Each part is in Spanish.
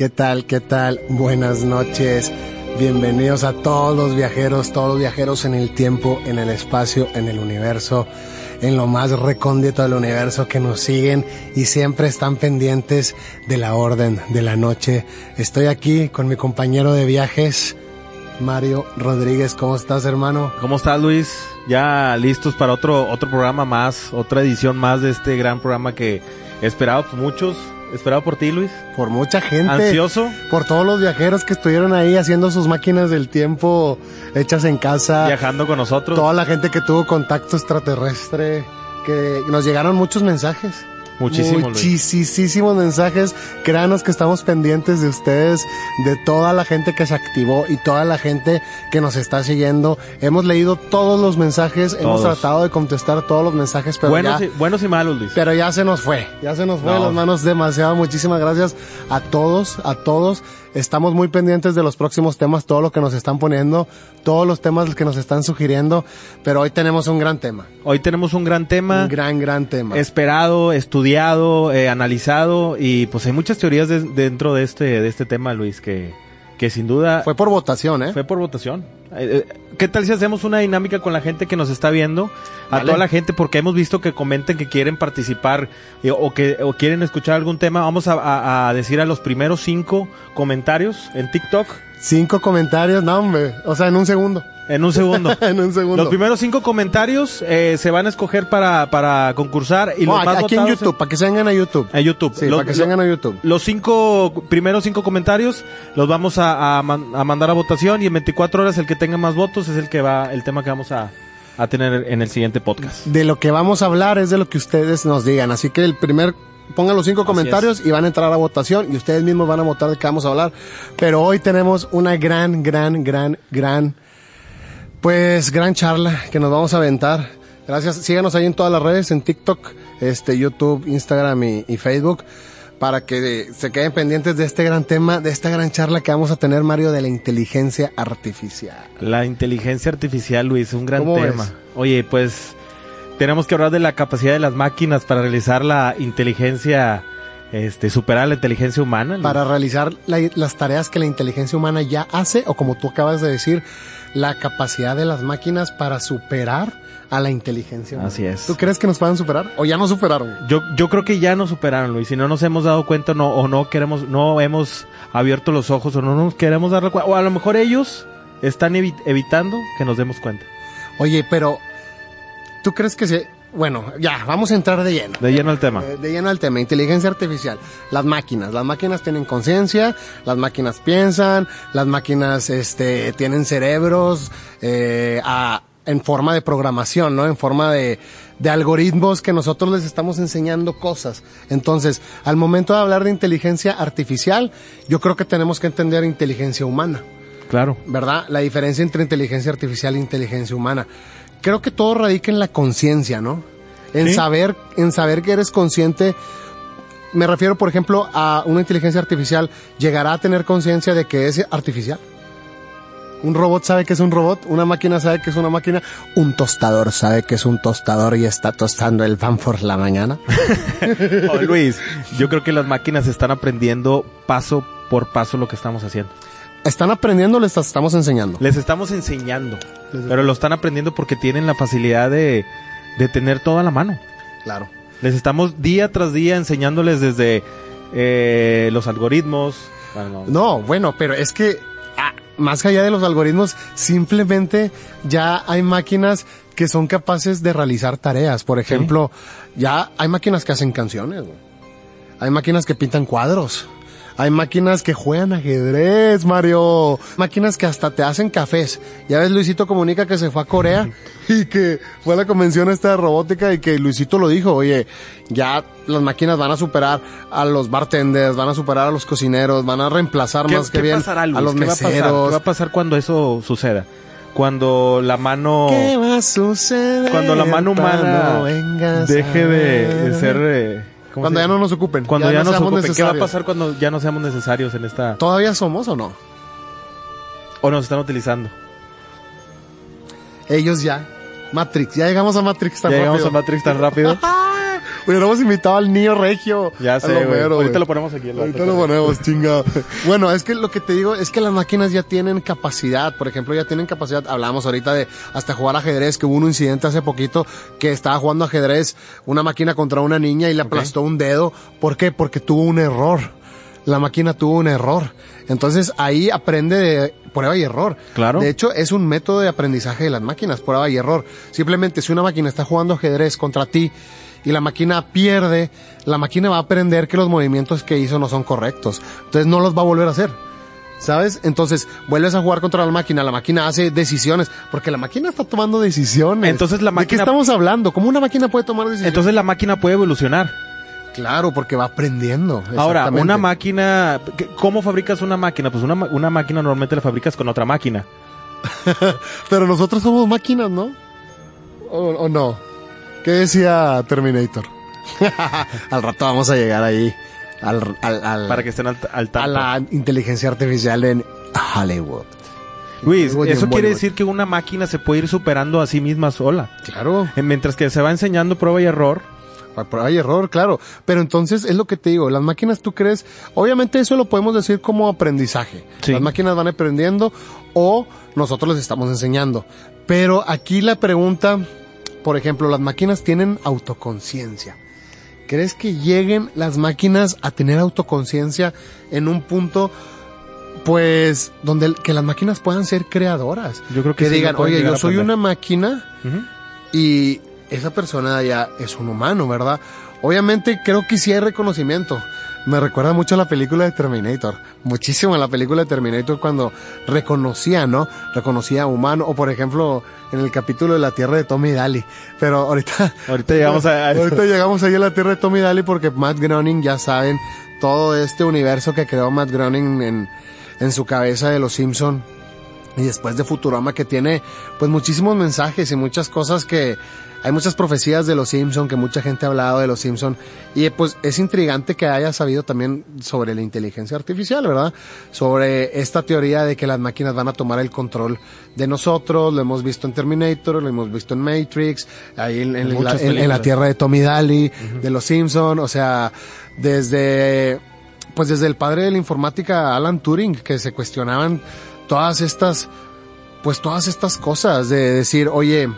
¿Qué tal? ¿Qué tal? Buenas noches. Bienvenidos a todos los viajeros, todos los viajeros en el tiempo, en el espacio, en el universo, en lo más recóndito del universo que nos siguen y siempre están pendientes de la orden de la noche. Estoy aquí con mi compañero de viajes, Mario Rodríguez. ¿Cómo estás, hermano? ¿Cómo estás, Luis? Ya listos para otro, otro programa más, otra edición más de este gran programa que esperado por muchos. Esperado por ti, Luis. Por mucha gente. Ansioso. Por todos los viajeros que estuvieron ahí haciendo sus máquinas del tiempo hechas en casa. Viajando con nosotros. Toda la gente que tuvo contacto extraterrestre. Que nos llegaron muchos mensajes. Muchísimos. Muchísimos mensajes. Créanos que estamos pendientes de ustedes, de toda la gente que se activó y toda la gente que nos está siguiendo. Hemos leído todos los mensajes, hemos tratado de contestar todos los mensajes, pero buenos, ya, y, buenos y malos, Luis. Pero ya se nos fue, ya se nos fue No. las manos demasiado. Muchísimas gracias a todos, a todos. Estamos muy pendientes de los próximos temas, todo lo que nos están poniendo, todos los temas que nos están sugiriendo, pero hoy tenemos un gran tema, Hoy tenemos un gran tema. un gran, gran tema. esperado, estudiado, eh, analizado y pues hay muchas teorías de- dentro de este de este tema, Luis, que, que sin duda Fue por votación, ¿eh? fue por votación. Eh, eh, ¿Qué tal si hacemos una dinámica con la gente que nos está viendo? A toda la gente, porque hemos visto que comenten que quieren participar eh, o que o quieren escuchar algún tema. Vamos a, a- a decir a los primeros cinco comentarios en TikTok Cinco comentarios, no, hombre. O sea, en un segundo. en un segundo. en un segundo. Los primeros cinco comentarios eh, se van a escoger para, para concursar y Oh, los más aquí en YouTube, para que se vengan a YouTube. En YouTube. Sí, Los- para que se vengan a YouTube. Los cinco primeros cinco comentarios los vamos a, a man- a mandar a votación y en 24 horas el que tenga más votos es el que va el tema que vamos a, a tener en el siguiente podcast. De lo que vamos a hablar es de lo que ustedes nos digan. Así que el primer, pongan los cinco comentarios y van a entrar a votación y ustedes mismos van a votar de qué vamos a hablar. Pero hoy tenemos una gran, gran, gran, gran, pues gran charla que nos vamos a aventar. Gracias. Síganos ahí en todas las redes, en TikTok, este, YouTube, Instagram y, y Facebook. Para que se queden pendientes de este gran tema, de esta gran charla que vamos a tener, Mario, de la inteligencia artificial. La inteligencia artificial, Luis, un gran ¿Cómo tema. ves? Oye, pues tenemos que hablar de la capacidad de las máquinas para realizar la inteligencia, este, superar la inteligencia humana. Para realizar la- las tareas que la inteligencia humana ya hace o como tú acabas de decir, la capacidad de las máquinas para superar a la inteligencia humana. Así es. ¿Tú crees que nos puedan superar o ya nos superaron? Yo, yo creo que ya nos superaron, Luis. Si no nos hemos dado cuenta no, o no queremos, no hemos abierto los ojos o no nos queremos dar cuenta. O a lo mejor ellos están evi- evitando que nos demos cuenta. Oye, pero ¿tú crees que se... Bueno, ya, vamos a entrar de lleno. De lleno al tema. Eh, De lleno al tema, inteligencia artificial. Las máquinas, las máquinas tienen conciencia, las máquinas piensan, las máquinas este, tienen cerebros eh, a- en forma de programación, ¿no? En forma de, de algoritmos que nosotros les estamos enseñando cosas. Entonces, al momento de hablar de inteligencia artificial, yo creo que tenemos que entender inteligencia humana. Claro. ¿verdad? La diferencia entre inteligencia artificial e inteligencia humana. Creo que todo radica en la conciencia, ¿no? En Sí. saber, en saber que eres consciente. Me refiero, por ejemplo, a una inteligencia artificial llegará a tener conciencia de que es artificial. Un robot sabe que es un robot, una máquina sabe que es una máquina, un tostador sabe que es un tostador y está tostando el pan por la mañana. Oh, Luis, yo creo que las máquinas están aprendiendo paso por paso lo que estamos haciendo. Están aprendiendo, les estamos enseñando. Les estamos enseñando, pero lo están aprendiendo porque tienen la facilidad de, de tener todo a la mano. Claro. Les estamos día tras día enseñándoles desde eh, los algoritmos. bueno, No, bueno, pero es que ah, más allá de los algoritmos, simplemente ya hay máquinas que son capaces de realizar tareas. Por ejemplo, ya hay máquinas que hacen canciones, güey. hay máquinas que pintan cuadros. Hay máquinas que juegan ajedrez, Mario. Máquinas que hasta te hacen cafés. Ya ves, Luisito comunica que se fue a Corea y que fue a la convención esta de robótica y que Luisito lo dijo, oye, ya las máquinas van a superar a los bartenders, van a superar a los cocineros, van a reemplazar ¿Qué, más que bien pasará, Luis? a los ¿Qué va a meseros. ¿Qué va a pasar cuando eso suceda? Cuando la mano... ¿Qué va a suceder? Cuando la mano humana deje de, ser... eh, ¿cómo Cuando ya no nos ocupen. Cuando ya, no nos seamos ocupen. ¿Qué va a necesarios. pasar cuando ya no seamos necesarios en esta... ¿Todavía somos o no? o nos están utilizando? Ellos ya. Matrix, ya llegamos a Matrix tan Ya llegamos a Matrix tan rápido. Hubiéramos invitado al niño regio. Ya sé, güey. Ahorita lo ponemos aquí. Ahorita lo ponemos, chingado. Bueno, es que lo que te digo es que las máquinas ya tienen capacidad. Por ejemplo, ya tienen capacidad. Hablamos ahorita de hasta jugar ajedrez, que hubo un incidente hace poquito que estaba jugando ajedrez una máquina contra una niña y le aplastó un dedo. ¿Por qué? Porque tuvo un error. La máquina tuvo un error. Entonces ahí aprende de prueba y error. Claro. De hecho, es un método de aprendizaje de las máquinas, prueba y error. Simplemente si una máquina está jugando ajedrez contra ti y la máquina pierde, la máquina va a aprender que los movimientos que hizo no son correctos. Entonces no los va a volver a hacer. ¿Sabes? Entonces vuelves a jugar contra la máquina, la máquina hace decisiones, porque la máquina está tomando decisiones. Entonces, la ¿De qué máquina- estamos hablando? ¿Cómo una máquina puede tomar decisiones? Entonces la máquina puede evolucionar. claro, porque va aprendiendo. Ahora, una máquina, ¿qué- ¿cómo fabricas una máquina? Pues una, una máquina normalmente la fabricas con otra máquina. Pero nosotros somos máquinas, ¿no? ¿O, o no? ¿Qué decía Terminator? al rato vamos a llegar ahí. Al, al, al- Para que estén al, al a tanto. la inteligencia artificial en Hollywood. Luis, Hollywood eso quiere decir que una máquina se puede ir superando a sí misma sola. Claro. Eh, Mientras que se va enseñando prueba y error. A prueba y error, claro. Pero entonces es lo que te digo, las máquinas tú crees, obviamente eso lo podemos decir como aprendizaje. Sí. Las máquinas van aprendiendo o nosotros les estamos enseñando. Pero aquí la pregunta, por ejemplo, las máquinas tienen autoconciencia. ¿Crees que lleguen las máquinas a tener autoconciencia en un punto, pues, donde que las máquinas puedan ser creadoras? Yo creo que sí digan, oye, yo soy aprender". una máquina y esa persona ya es un humano, ¿verdad? Obviamente creo que sí hay reconocimiento. Me recuerda mucho a la película de Terminator. Muchísimo a la película de Terminator cuando reconocía, ¿no? Reconocía a humano. O por ejemplo, en el capítulo de la Tierra de Tommy Daly. Pero ahorita... Ahorita llegamos a-. Ahorita llegamos ahí a la Tierra de Tommy Daly porque Matt Groening, ya saben, todo este universo que creó Matt Groening en, en su cabeza de los Simpson y después de Futurama que tiene pues muchísimos mensajes y muchas cosas que hay muchas profecías de los Simpson que mucha gente ha hablado de los Simpson y pues es intrigante que haya sabido también sobre la inteligencia artificial, ¿verdad? Sobre esta teoría de que las máquinas van a tomar el control de nosotros, lo hemos visto en Terminator, lo hemos visto en Matrix, ahí en, en la, Muchas en- en la películas. tierra de Tommy Daly, de los Simpson, o sea, desde pues desde el padre de la informática Alan Turing que se cuestionaban todas estas pues todas estas cosas de decir, oye,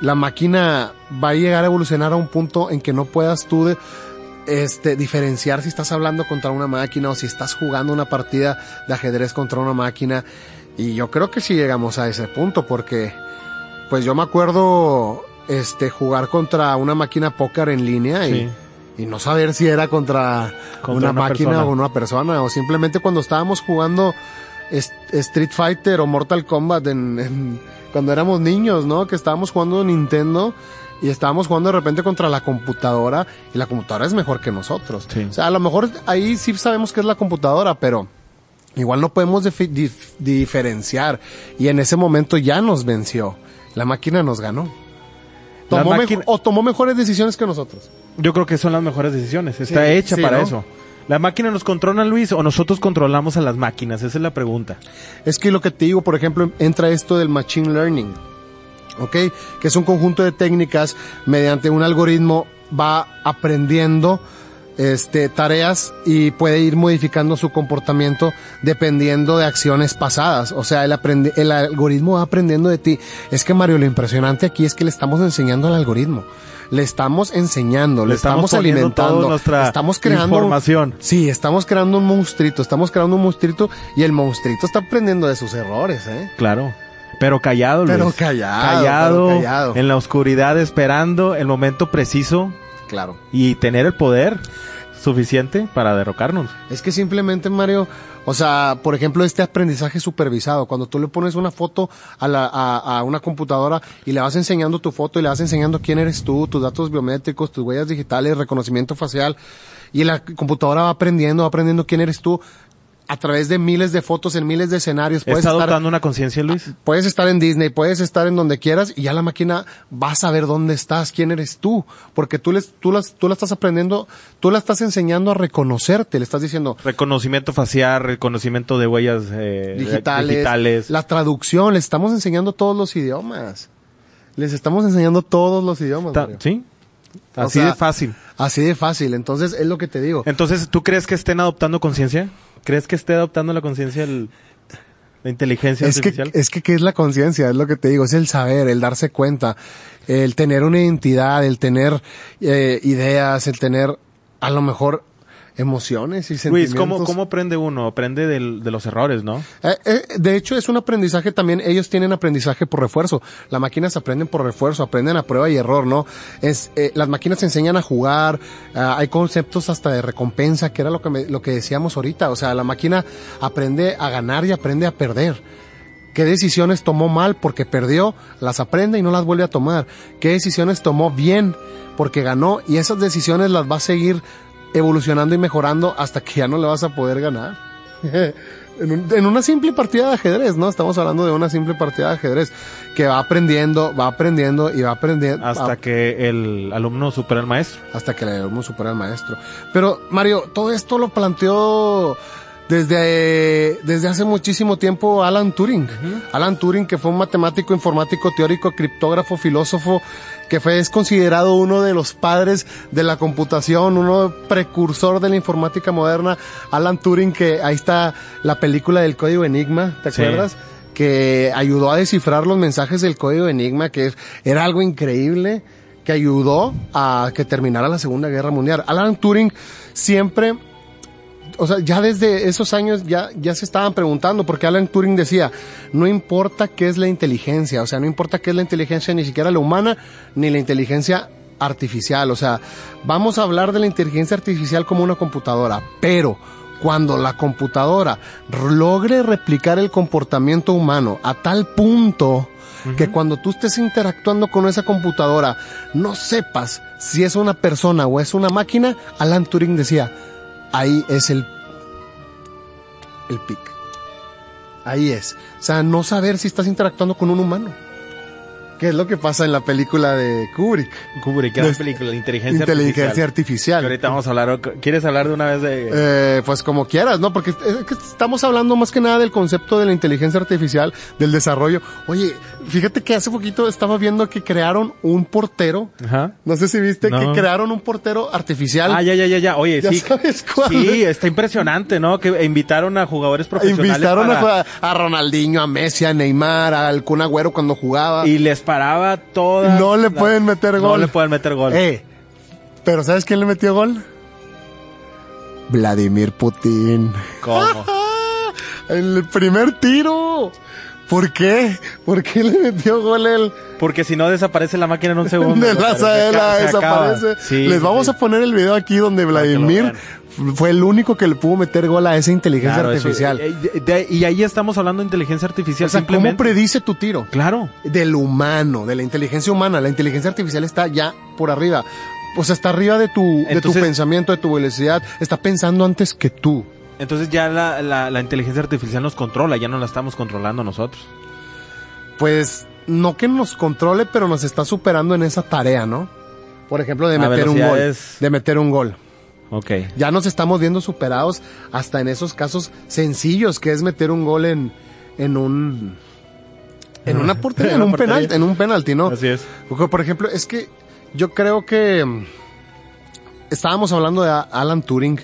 la máquina va a llegar a evolucionar a un punto en que no puedas tú de- este, diferenciar si estás hablando contra una máquina o si estás jugando una partida de ajedrez contra una máquina. Y yo creo que sí llegamos a ese punto porque, pues yo me acuerdo, este, jugar contra una máquina póker en línea y, Sí. y no saber si era contra, Contra una, una máquina persona. o una persona o simplemente cuando estábamos jugando Street Fighter o Mortal Kombat en, en- cuando éramos niños, ¿no? Que estábamos jugando Nintendo y estábamos jugando de repente contra la computadora y la computadora es mejor que nosotros. Sí. O sea, a lo mejor ahí sí sabemos que es la computadora, pero igual no podemos dif- diferenciar y en ese momento ya nos venció. La máquina nos ganó. La Tomó máquina- o tomó mejores decisiones que nosotros. Yo creo que son las mejores decisiones. Está Sí, hecha sí, para ¿no? eso. ¿La máquina nos controla, Luis, o nosotros controlamos a las máquinas? Esa es la pregunta. Es que lo que te digo, por ejemplo, entra esto del machine learning, ¿ok? Que es un conjunto de técnicas mediante un algoritmo va aprendiendo este, tareas y puede ir modificando su comportamiento dependiendo de acciones pasadas. O sea, el, aprende- el algoritmo va aprendiendo de ti. Es que Mario, lo impresionante aquí es que le estamos enseñando al algoritmo. Le estamos enseñando, le, Le estamos alimentando, nuestra estamos creando información. Sí, estamos creando un monstruito, estamos creando un monstruito y el monstruito está aprendiendo de sus errores, ¿eh? Claro. Pero callado, Luis. Pero callado, Callado, pero callado. en la oscuridad, esperando el momento preciso Claro. y tener el poder suficiente para derrocarnos. Es que simplemente, Mario, o sea, por ejemplo, este aprendizaje supervisado, cuando tú le pones una foto a, la, a, a una computadora y le vas enseñando tu foto y le vas enseñando quién eres tú, tus datos biométricos, tus huellas digitales, reconocimiento facial, y la computadora va aprendiendo, va aprendiendo quién eres tú a través de miles de fotos en miles de escenarios. Puedes ¿Está estar, adoptando una conciencia, Luis? puedes estar en Disney, puedes estar en donde quieras y ya la máquina va a saber dónde estás, quién eres tú, porque tú, les, tú, las, tú la estás aprendiendo, tú la estás enseñando a reconocerte, le estás diciendo, Reconocimiento facial, reconocimiento de huellas eh, digitales, digitales. la traducción, les estamos enseñando todos los idiomas. Les estamos enseñando todos los idiomas. Mario. ¿Sí? O Así sea, de fácil. Así de fácil. Entonces, es lo que te digo. Entonces, ¿tú crees que estén adoptando conciencia? ¿Crees que esté adoptando la conciencia el- la inteligencia Es que, artificial? es que, ¿qué es la conciencia? Es lo que te digo, es el saber, el darse cuenta, el tener una identidad, el tener eh, ideas, el tener a lo mejor emociones y Luis, sentimientos. ¿cómo, ¿cómo aprende uno? Aprende del- de los errores, ¿no? Eh, eh, de hecho, es un aprendizaje también. Ellos tienen aprendizaje por refuerzo. Las máquinas aprenden por refuerzo, aprenden a prueba y error, ¿no? Es, eh, las máquinas enseñan a jugar. ah, hay conceptos hasta de recompensa, que era lo que, me- lo que decíamos ahorita. O sea, la máquina aprende a ganar y aprende a perder. ¿Qué decisiones tomó mal porque perdió? Las aprende y no las vuelve a tomar. ¿Qué decisiones tomó bien porque ganó? Y esas decisiones las va a seguir evolucionando y mejorando hasta que ya no le vas a poder ganar. en, un- en una simple partida de ajedrez, ¿no? Estamos hablando de una simple partida de ajedrez que va aprendiendo, va aprendiendo y va aprendiendo Hasta a- que el alumno supera al maestro. hasta que le alumno supera al maestro. Pero Mario, todo esto lo planteó desde, desde hace muchísimo tiempo Alan Turing. Alan Turing, que fue un matemático, informático, teórico, criptógrafo, filósofo, que fue, es considerado uno de los padres de la computación, uno precursor de la informática moderna. Alan Turing, que ahí está la película del código Enigma, ¿te Sí. acuerdas? que ayudó a descifrar los mensajes del código Enigma, que era algo increíble, que ayudó a que terminara la Segunda Guerra Mundial. Alan Turing siempre, o sea, ya desde esos años ya, ya se estaban preguntando, porque Alan Turing decía, no importa qué es la inteligencia, o sea, no importa qué es la inteligencia, ni siquiera la humana, ni la inteligencia artificial, o sea, vamos a hablar de la inteligencia artificial como una computadora, pero cuando la computadora logre replicar el comportamiento humano a tal punto que cuando tú estés interactuando con esa computadora no sepas si es una persona o es una máquina, Alan Turing decía, ahí es el el pic. Ahí es. O sea, no saber si estás interactuando con un humano. ¿Qué es lo que pasa en la película de Kubrick? Kubrick, gran Des- película, la inteligencia, Inteligencia artificial. artificial. Que ahorita vamos a hablar. ¿Quieres hablar de una vez de.? Eh, pues como quieras, ¿no? Porque es que estamos hablando más que nada del concepto de la inteligencia artificial, del desarrollo. Oye, fíjate que hace poquito estaba viendo que crearon un portero. Ajá. No sé si viste No. que crearon un portero artificial. Ah, ya, ya, ya, ya. Oye, Ya sí. sabes cuál. Sí, está impresionante, ¿no? Que invitaron a jugadores profesionales. Invitaron para- a, a Ronaldinho, a Messi, a Neymar, al Kun Agüero cuando jugaba. Y les toda. No le la- pueden meter No gol. le pueden meter gol. Eh, pero ¿sabes quién le metió gol? Vladimir Putin. ¿Cómo? El primer tiro. ¿Por qué? ¿Por qué le metió gol él? Porque si no desaparece la máquina en un segundo. de la Saela desaparece. Sí, Les sí, vamos sí. a poner el video aquí donde Vladimir fue el único que le pudo meter gol a esa inteligencia Claro, artificial. eh, de- de- y ahí estamos hablando de inteligencia artificial. o sea, ¿cómo simplemente. predice tu tiro? Claro. Del humano, de la inteligencia humana. La inteligencia artificial está ya por arriba. O sea, está arriba de tu, de tu pensamiento, de tu velocidad. Está pensando antes que tú. Entonces ya la, la, la inteligencia artificial nos controla, ya no la estamos controlando nosotros. Pues no que nos controle, pero nos está superando en esa tarea, ¿no? Por ejemplo, de A meter un gol. De meter un gol. Ok. Ya nos estamos viendo superados hasta en esos casos sencillos, que es meter un gol en, en un en una portería, en un portería. penalti, en un penalti, ¿no? Así es. Porque, por ejemplo, es que yo creo que mm, estábamos hablando de Alan Turing.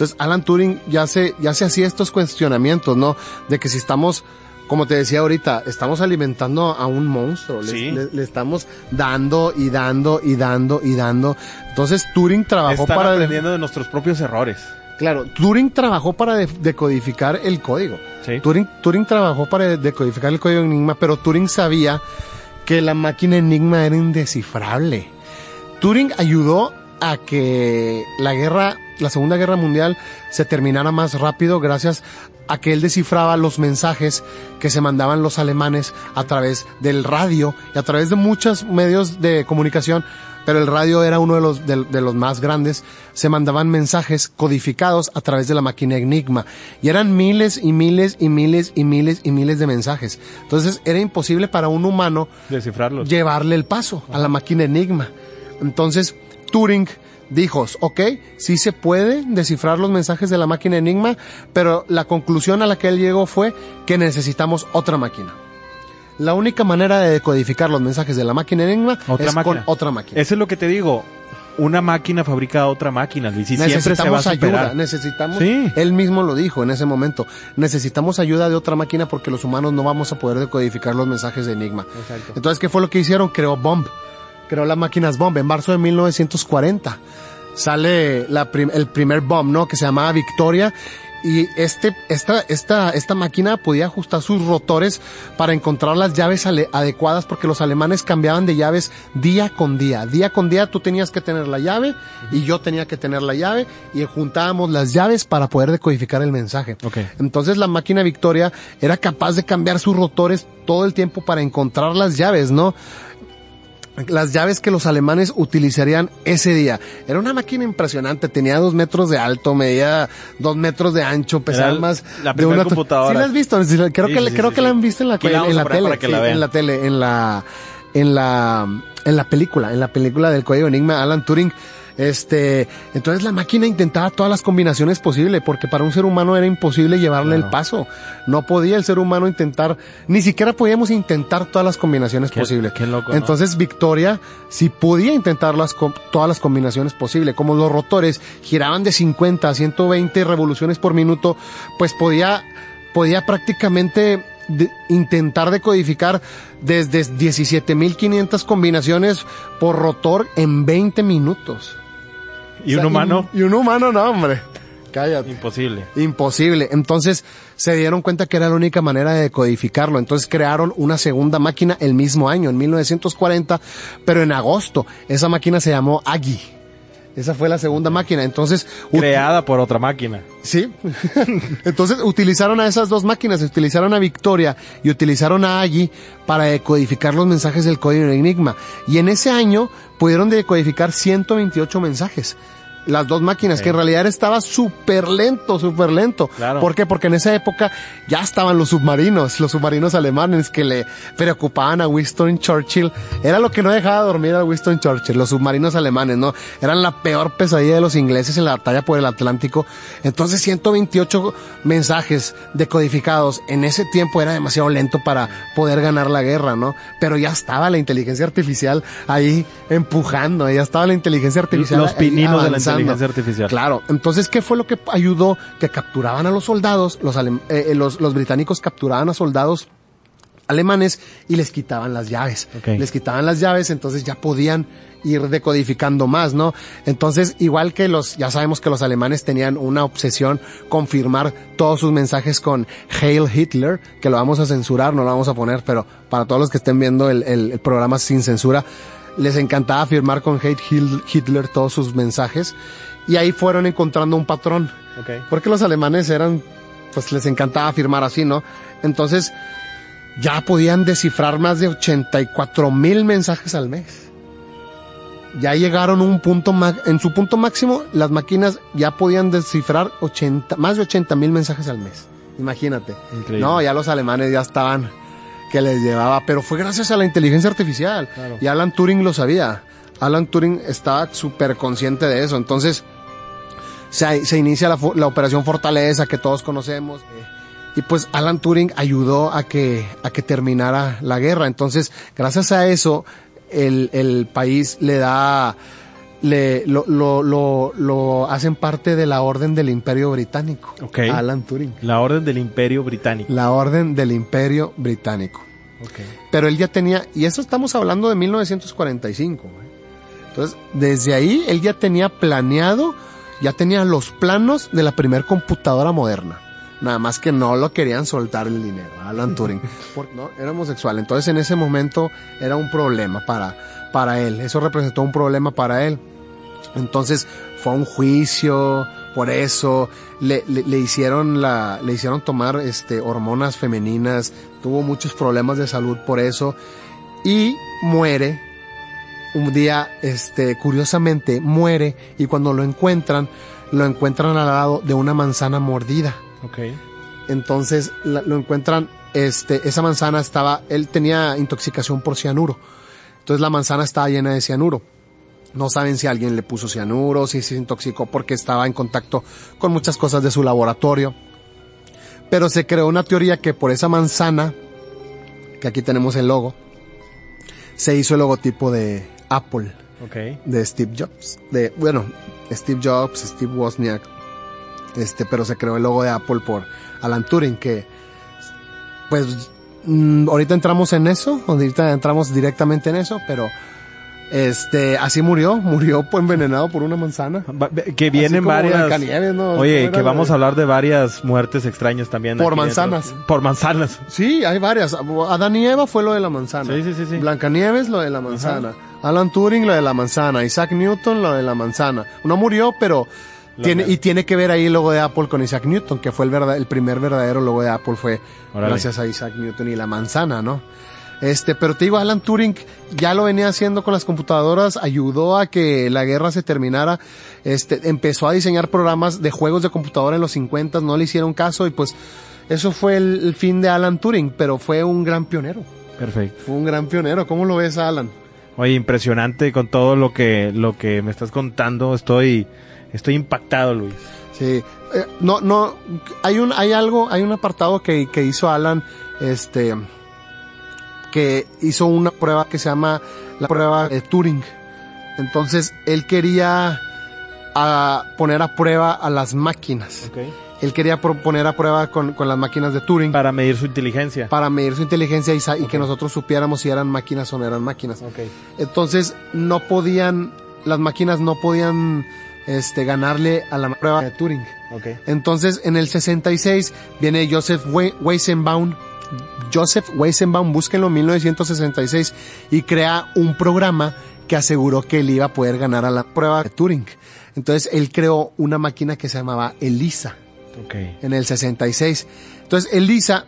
Entonces, Alan Turing ya se, ya se hacía estos cuestionamientos, ¿no? De que si estamos, como te decía ahorita, estamos alimentando a un monstruo. Le, Sí. le- le estamos dando y dando y dando y dando. Entonces, Turing trabajó Están para... aprendiendo de nuestros propios errores. Claro, Turing trabajó para de- decodificar el código. Sí. Turing, Turing trabajó para decodificar el código Enigma, pero Turing sabía que la máquina Enigma era indescifrable. Turing ayudó a que la guerra, la Segunda Guerra Mundial se terminara más rápido gracias a que él descifraba los mensajes que se mandaban los alemanes a través del radio y a través de muchos medios de comunicación, pero el radio era uno de los, de, de los más grandes, se mandaban mensajes codificados a través de la máquina Enigma y eran miles y miles y miles y miles y miles de mensajes. Entonces era imposible para un humano Descifrarlos. llevarle el paso a la máquina Enigma. Entonces, Turing dijo, ok, sí se puede descifrar los mensajes de la máquina Enigma, pero la conclusión a la que él llegó fue que necesitamos otra máquina. La única manera de decodificar los mensajes de la máquina Enigma Otra es máquina. con otra máquina. Eso es lo que te digo. una máquina fabrica otra máquina, Luis, y siempre se va a necesitamos ayuda, superar. necesitamos, Sí. él mismo lo dijo en ese momento, necesitamos ayuda de otra máquina porque los humanos no vamos a poder decodificar los mensajes de Enigma. Exacto. Entonces, ¿qué fue lo que hicieron? Creó Bomb, creó las máquinas Bomb en marzo de 1940. Sale la prim- el primer Bomb, ¿no? Que se llamaba Victoria. Y este, esta, esta, esta máquina podía ajustar sus rotores para encontrar las llaves adecuadas porque los alemanes cambiaban de llaves día con día. Día con día tú tenías que tener la llave y yo tenía que tener la llave y juntábamos las llaves para poder decodificar el mensaje. Ok. Entonces la máquina Victoria era capaz de cambiar sus rotores todo el tiempo para encontrar las llaves, ¿no? Las llaves que los alemanes utilizarían ese día. Era una máquina impresionante, tenía dos metros de alto, medía dos metros de ancho, pesaba más la de primer una computadora. ¿Sí la has visto? Creo Sí, que, sí, creo que la han visto en la, en la tele, la en la tele, en la, en la, en la película, en la película del código Enigma, Alan Turing. Este, entonces la máquina intentaba todas las combinaciones posibles, porque para un ser humano era imposible llevarle el paso. No podía el ser humano intentar, ni siquiera podíamos intentar todas las combinaciones Qué- posibles. qué loco, ¿no? Entonces Victoria sí podía intentar las, todas las combinaciones posibles. Como los rotores giraban de 50 a 120 revoluciones por minuto, pues podía, podía prácticamente de- intentar decodificar desde 17.500 combinaciones por rotor en 20 minutos. Y O un humano, Y, y un humano no, hombre. Cállate. imposible. Imposible. Entonces se dieron cuenta que era la única manera de decodificarlo. Entonces crearon una segunda máquina el mismo año, en 1940, pero en agosto. Esa máquina se llamó Aggie. Esa fue la segunda máquina. Entonces, Creada por otra máquina. sí. Entonces utilizaron a esas dos máquinas, utilizaron a Victoria y utilizaron a Aggie para decodificar los mensajes del código Enigma. Y en ese año pudieron decodificar 128 mensajes. Las dos máquinas, que en realidad estaba súper lento, súper lento. Claro. ¿Por qué? Porque en esa época ya estaban los submarinos, los submarinos alemanes que le preocupaban a Winston Churchill. Era lo que no dejaba dormir a Winston Churchill, los submarinos alemanes, ¿no? Eran la peor pesadilla de los ingleses en la batalla por el Atlántico. Entonces 128 mensajes decodificados en ese tiempo era demasiado lento para poder ganar la guerra, ¿no? Pero ya estaba la inteligencia artificial ahí empujando, ya estaba la inteligencia artificial Los pininos de la avanzando. Inteligencia artificial. Claro, entonces, ¿qué fue lo que ayudó? Que capturaban a los soldados, los, alem- eh, eh, los, los británicos capturaban a soldados alemanes y les quitaban las llaves. Les quitaban las llaves, entonces ya podían ir decodificando más, ¿no? Entonces, igual que los, ya sabemos que los alemanes tenían una obsesión con firmar todos sus mensajes con Hail Hitler, que lo vamos a censurar, no lo vamos a poner, pero para todos los que estén viendo el, el- el programa sin censura, les encantaba firmar con Hate Hitler todos sus mensajes y ahí fueron encontrando un patrón. Porque los alemanes eran, pues les encantaba firmar así, ¿no? Entonces, ya podían descifrar más de 84 mil mensajes al mes. Ya llegaron a un punto, en su punto máximo, las máquinas ya podían descifrar 80, más de 80 mil mensajes al mes. Imagínate. Increíble. No, ya los alemanes ya estaban que les llevaba, pero fue gracias a la inteligencia artificial. Claro. Y Alan Turing lo sabía. Alan Turing estaba súper consciente de eso. Entonces, se, se inicia la, la operación Fortaleza que todos conocemos. Y pues Alan Turing ayudó a que, a que terminara la guerra. Entonces, gracias a eso, el, el país le da, le, lo, lo, lo, lo hacen parte de la orden del Imperio Británico. Alan Turing. La orden del Imperio Británico. La orden del Imperio Británico. Pero él ya tenía, y eso estamos hablando de 1945. güey. Entonces, desde ahí él ya tenía planeado, ya tenía los planos de la primer computadora moderna. Nada más que no lo querían soltar el dinero, Alan Turing. Porque no, era homosexual. Entonces en ese momento era un problema para, para él. Eso representó un problema para él. Entonces fue a un juicio, por eso le, le, le hicieron la, le hicieron tomar este hormonas femeninas, tuvo muchos problemas de salud por eso y muere. Un día, este, curiosamente, muere y cuando lo encuentran, lo encuentran al lado de una manzana mordida. Ok. Entonces la- lo encuentran, este, esa manzana estaba, él tenía intoxicación por cianuro. Entonces la manzana estaba llena de cianuro. No saben si alguien le puso cianuro, si se intoxicó porque estaba en contacto con muchas cosas de su laboratorio. Pero se creó una teoría que por esa manzana, que aquí tenemos el logo, se hizo el logotipo de Apple. Ok. de Steve Jobs. De, bueno, Steve Jobs, Steve Wozniak, este, pero se creó el logo de Apple por Alan Turing, que, pues, mm, ahorita entramos en eso, ahorita entramos directamente en eso, pero, este, así murió, murió pues, envenenado por una manzana. Que vienen varias. ¿no? ¿Cómo Oye, era que vamos de- a hablar de varias muertes extrañas también. Por dentro. manzanas. Por manzanas. Sí, hay varias. Adán y Eva fue lo de la manzana. Sí, sí, sí, sí. Blancanieves, lo de la manzana. Alan Turing, lo de la manzana. Isaac Newton, lo de la manzana. No murió, pero tiene, y tiene que ver ahí el logo de Apple con Isaac Newton, que fue el, verdad, el primer verdadero logo de Apple fue gracias a Isaac Newton y la manzana, ¿no? Este, pero te digo, Alan Turing ya lo venía haciendo con las computadoras, ayudó a que la guerra se terminara, este, empezó a diseñar programas de juegos de computadora en los 50, no le hicieron caso y pues eso fue el, el fin de Alan Turing, pero fue un gran pionero. Perfecto. Fue un gran pionero. ¿Cómo lo ves, Alan? Oye, impresionante con todo lo que, lo que me estás contando. Estoy, estoy impactado, Luis. Sí. Eh, no, no, hay un, hay algo, hay un apartado que, que hizo Alan, este, que hizo una prueba que se llama la prueba de Turing. Entonces, él quería a poner a prueba a las máquinas. Él quería poner a prueba con, con las máquinas de Turing Para medir su inteligencia. para medir su inteligencia y, y que nosotros supiéramos si eran máquinas o no eran máquinas. Ok. Entonces no podían, las máquinas no podían este, ganarle a la prueba de Turing. Ok. Entonces en el 66 viene Joseph We- Weizenbaum, Joseph Weizenbaum, búsquenlo, 1966, y crea un programa que aseguró que él iba a poder ganar a la prueba de Turing. Entonces él creó una máquina que se llamaba ELISA Ok. en el 66. Entonces ELISA...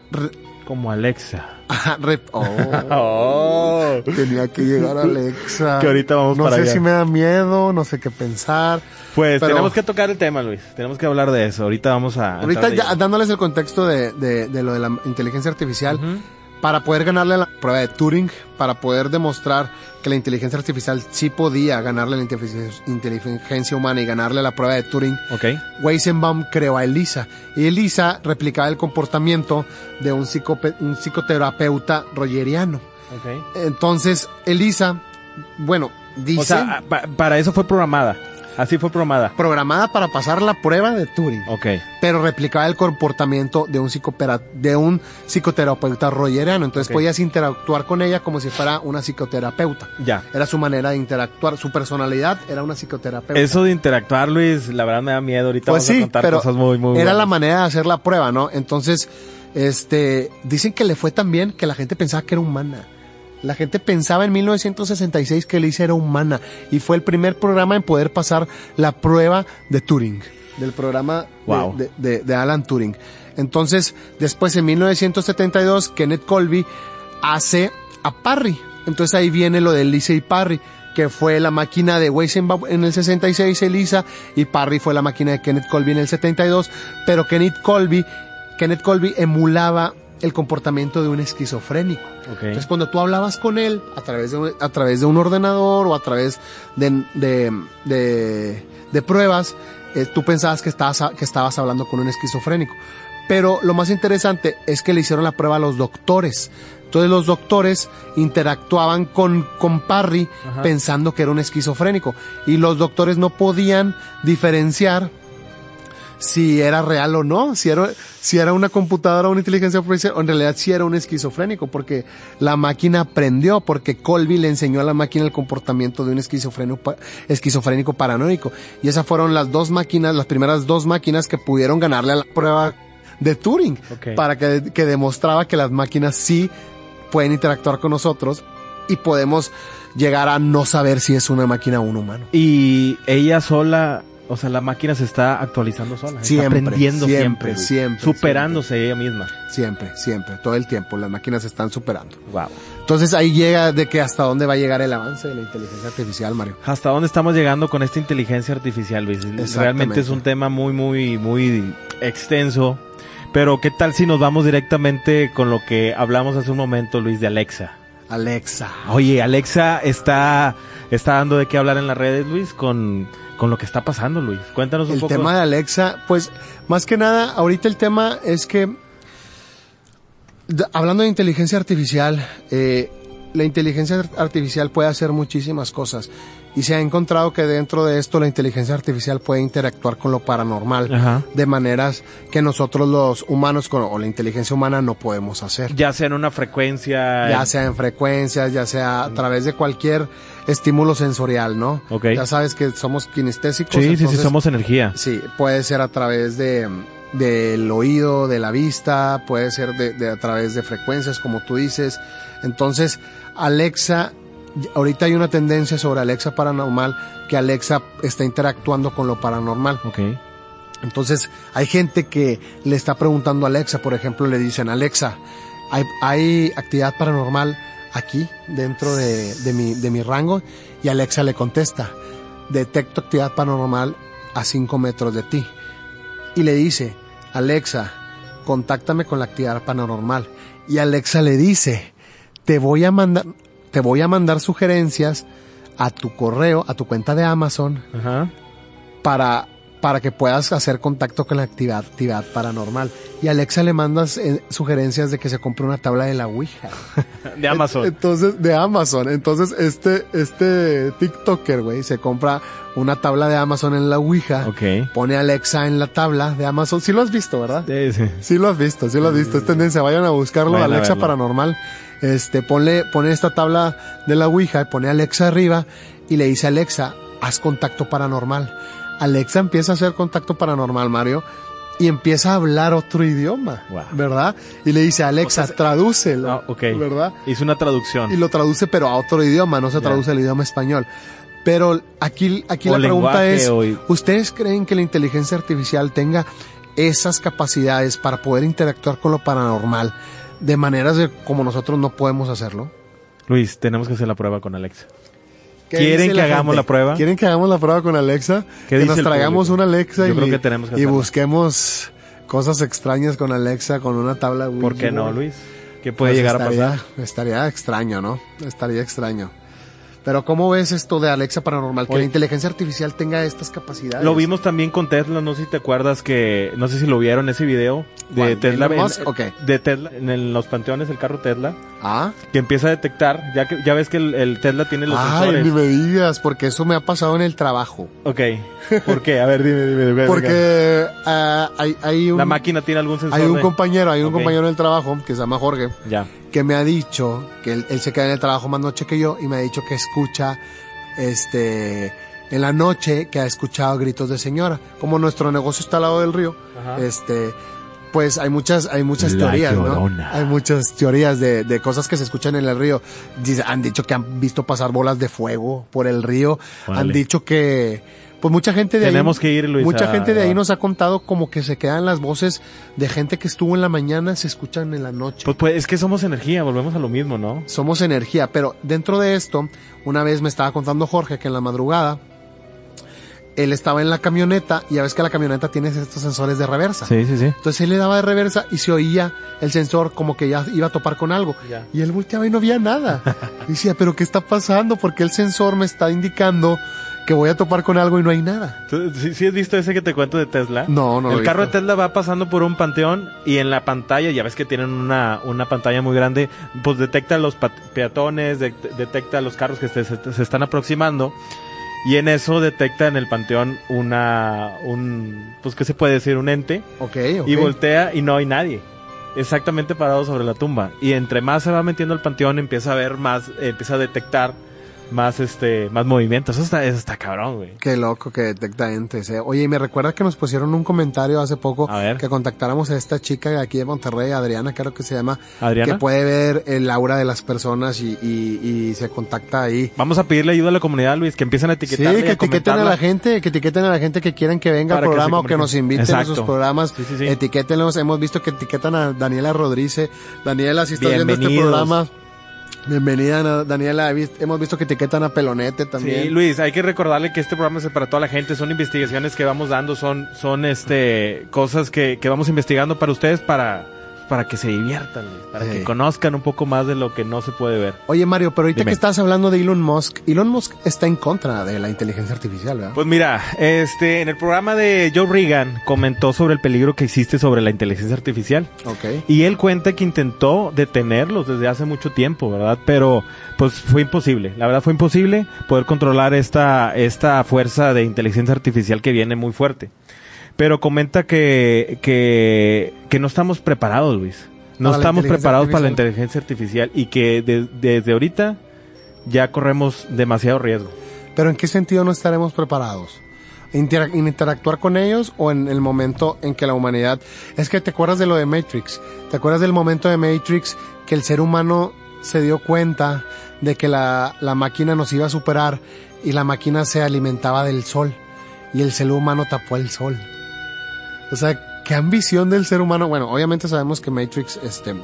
Como Alexa. oh. Oh. Tenía que llegar Alexa. Que ahorita vamos no para sé allá. si me da miedo, no sé qué pensar. Pues Pero- tenemos que tocar el tema, Luis. Tenemos que hablar de eso. Ahorita vamos a. Ahorita ya dándoles el contexto de, de, de lo de la inteligencia artificial, Ujú. Para poder ganarle la prueba de Turing, para poder demostrar que la inteligencia artificial sí podía ganarle la inteligencia- humana y ganarle la prueba de Turing, Ok. Weizenbaum creó a ELISA. Y ELISA replicaba el comportamiento de un, un psicoterapeuta rogeriano. Entonces, ELISA, bueno, dice... O sea, ah, pa- para eso fue programada. Así fue programada. programada para pasar la prueba de Turing, Ok. pero replicaba el comportamiento de un, de un psicoterapeuta rogeriano. Entonces Ok. podías interactuar con ella como si fuera una psicoterapeuta. Ya. Era su manera de interactuar, su personalidad era una psicoterapeuta. Eso de interactuar, Luis, la verdad me da miedo. Ahorita pues vamos a sí, contar pero cosas muy, muy era la manera de hacer la prueba, ¿no? Entonces, este, dicen que le fue tan bien que la gente pensaba que era humana. La gente pensaba en 1966 que Elisa era humana y fue el primer programa en poder pasar la prueba de Turing, del programa de- Wow. de, de- de Alan Turing. Entonces, después en 1972, Kenneth Colby hace a Parry. Entonces ahí viene lo de Elisa y Parry, que fue la máquina de Weizenbaum en el 66, Elisa, y Parry fue la máquina de Kenneth Colby en el 72, pero Kenneth Colby, Kenneth Colby emulaba el comportamiento de un esquizofrénico. Entonces, cuando tú hablabas con él a través de un, a través de un ordenador o a través de, de, de, de pruebas, eh, tú pensabas que estabas, que estabas hablando con un esquizofrénico. Pero lo más interesante es que le hicieron la prueba a los doctores. Entonces los doctores interactuaban con, con Parry Ajá. pensando que era un esquizofrénico. Y los doctores no podían diferenciar si era real o no, si era, si era una computadora o una inteligencia artificial, o en realidad si era un esquizofrénico, porque la máquina aprendió, porque Colby le enseñó a la máquina el comportamiento de un esquizofrénico, esquizofrénico paranoico. Y esas fueron las dos máquinas, las primeras dos máquinas que pudieron ganarle a la prueba de Turing, para que, que demostraba que las máquinas sí pueden interactuar con nosotros y podemos llegar a no saber si es una máquina o un humano. Y ella sola, o sea, la máquina se está actualizando sola. Siempre, aprendiendo siempre, siempre, Superándose ella misma. Siempre, siempre, todo el tiempo, las máquinas se están superando. Wow. Entonces ahí llega de que hasta dónde va a llegar el avance de la inteligencia artificial, Mario. ¿Hasta dónde estamos llegando con esta inteligencia artificial, Luis? Realmente es un tema muy, muy, muy extenso. Pero ¿qué tal si nos vamos directamente con lo que hablamos hace un momento, Luis, de Alexa? Alexa. Oye, Alexa está, está dando de qué hablar en las redes, Luis, con, con lo que está pasando, Luis. Cuéntanos un El poco. tema de Alexa, pues más que nada, ahorita el tema es que, hablando de inteligencia artificial, eh, la inteligencia ar- artificial puede hacer muchísimas cosas. Y se ha encontrado que dentro de esto la inteligencia artificial puede interactuar con lo paranormal de maneras que nosotros los humanos con, o la inteligencia humana no podemos hacer. Ya sea en una frecuencia. Ya sea en frecuencias, ya sea a través de cualquier estímulo sensorial, ¿no? Okay. Ya sabes que somos kinestésicos. Sí, sí, sí, somos energía. Sí, puede ser a través de del oído, de la vista, puede ser de, de a través de frecuencias, como tú dices. Entonces, Alexa ahorita hay una tendencia sobre Alexa Paranormal que Alexa está interactuando con lo paranormal. Ok. Entonces, hay gente que le está preguntando a Alexa, por ejemplo, le dicen, Alexa, hay, hay actividad paranormal aquí, dentro de, de, mi, de mi rango, y Alexa le contesta, detecto actividad paranormal a 5 metros de ti. Y le dice, Alexa, contáctame con la actividad paranormal. Y Alexa le dice, te voy a mandar, te voy a mandar sugerencias a tu correo, a tu cuenta de Amazon, para para que puedas hacer contacto con la actividad, actividad paranormal. Y Alexa le mandas eh, sugerencias de que se compre una tabla de la Ouija. de Amazon. Entonces, de Amazon. Entonces, este, este TikToker, güey, se compra una tabla de Amazon en la Ouija. Ok. Pone Alexa en la tabla de Amazon. Sí lo has visto, ¿verdad? Sí, sí. Sí lo has visto, sí lo has visto. Es tendencia. Vayan a buscarlo, Alexa Paranormal. Este, ponle, pone esta tabla de la Ouija, pone Alexa arriba y le dice Alexa, haz contacto paranormal. Alexa empieza a hacer contacto paranormal, Mario, y empieza a hablar otro idioma, ¿verdad? Y le dice, Alexa, tradúcelo, ah, ¿verdad? Hizo una traducción. Y lo traduce, pero a otro idioma, no se traduce al idioma español. Pero aquí, aquí la pregunta es, ¿ustedes creen que la inteligencia artificial tenga esas capacidades para poder interactuar con lo paranormal? De maneras de como nosotros no podemos hacerlo. Luis, tenemos que hacer la prueba con Alexa. ¿Quieren que hagamos la prueba? ¿Quieren que hagamos la prueba con Alexa? Que nos traigamos una Alexa y, que tenemos y busquemos cosas extrañas con Alexa, con una tabla. ¿Por qué no, Luis? ¿Qué puede pues llegar a pasar? Estaría extraño, ¿no? Estaría extraño. Pero ¿cómo ves esto de Alexa Paranormal? Que la inteligencia artificial tenga estas capacidades. Lo vimos también con Tesla, no sé si te acuerdas que, no sé si lo vieron ese video de Tesla. En, De Tesla, en los panteones, el carro Tesla. Ah. Que empieza a detectar, ya que ya ves que el, Tesla tiene los Ay, sensores. ni me digas, porque eso me ha pasado en el trabajo. Ok. ¿Por qué? A ver, dime, dime. dime porque uh, hay, hay un... La máquina tiene algún sensor. Hay un compañero, hay un compañero en el trabajo que se llama Jorge. Ya. Que me ha dicho que él, él se queda en el trabajo más noche que yo y me ha dicho que escucha este, en la noche que ha escuchado gritos de señora. Como nuestro negocio está al lado del río, este, pues hay muchas, hay muchas teorías, ¿no? Hay muchas teorías de, de, cosas que se escuchan en el río. Han dicho que han visto pasar bolas de fuego por el río. Han dicho que, pues mucha gente de Tenemos que ir, Luis, Mucha gente de ahí nos ha contado como que se quedan las voces de gente que estuvo en la mañana, se escuchan en la noche. Pues, pues es que somos energía, volvemos a lo mismo, ¿no? Somos energía, pero dentro de esto, una vez me estaba contando Jorge que en la madrugada, él estaba en la camioneta y ya ves que la camioneta tiene estos sensores de reversa. Sí, sí, sí. Entonces él le daba de reversa y se oía el sensor como que ya iba a topar con algo. Y él volteaba y no había nada. y decía, pero ¿qué está pasando? Porque el sensor me está indicando que voy a topar con algo y no hay nada. ¿Sí, has visto ese que te cuento de Tesla? No, no. El carro de Tesla va pasando por un panteón y en la pantalla, ya ves que tienen una, una pantalla muy grande, pues detecta los peatones, detecta los carros que se, se, están aproximando. Y en eso detecta en el panteón una, un, pues qué se puede decir, un ente. Ok, ok. Y voltea y no hay nadie. Exactamente parado sobre la tumba. Y entre más se va metiendo al panteón, empieza a ver más, empieza a detectar más este más movimiento. Eso está, eso está cabrón, güey. Qué loco que detecta entes. Eh. Oye, y me recuerda que nos pusieron un comentario hace poco que contactáramos a esta chica de aquí de Monterrey, Adriana, creo que se llama, Adriana. que puede ver el aura de las personas y, y, se contacta ahí. Vamos a pedirle ayuda a la comunidad, Luis, que empiecen a etiquetar. Sí, que etiqueten a la gente, que etiqueten a la gente que quieran que venga al programa o que nos inviten a sus programas. Sí, sí, Etiquétenlos. Hemos visto que etiquetan a Daniela Rodríguez. Daniela, si estás viendo este programa Bienvenida, Daniela. Hemos visto que etiquetan a Pelonete también. Sí, Luis, hay que recordarle que este programa es para toda la gente. Son investigaciones que vamos dando, son, son este, cosas que, que vamos investigando para ustedes para para que se diviertan, para que conozcan un poco más de lo que no se puede ver. Oye Mario, pero ahorita que estás hablando de Elon Musk, Elon Musk está en contra de la inteligencia artificial, ¿verdad? Pues mira, este, en el programa de Joe Reagan comentó sobre el peligro que existe sobre la inteligencia artificial. Ok. Y él cuenta que intentó detenerlos desde hace mucho tiempo, ¿verdad? Pero pues fue imposible, la verdad fue imposible poder controlar esta, esta fuerza de inteligencia artificial que viene muy fuerte pero comenta que, que, que no estamos preparados, Luis. No estamos preparados para la inteligencia artificial y que desde ahorita ya corremos demasiado riesgo. Pero ¿en qué sentido no estaremos preparados? interactuar con ellos o en el momento en que la humanidad... Es que te acuerdas de lo de Matrix, te acuerdas del momento de Matrix que el ser humano se dio cuenta de que la, la máquina nos iba a superar y la máquina se alimentaba del sol y el ser humano tapó el sol. O sea, qué ambición del ser humano. Bueno, obviamente sabemos que Matrix, este,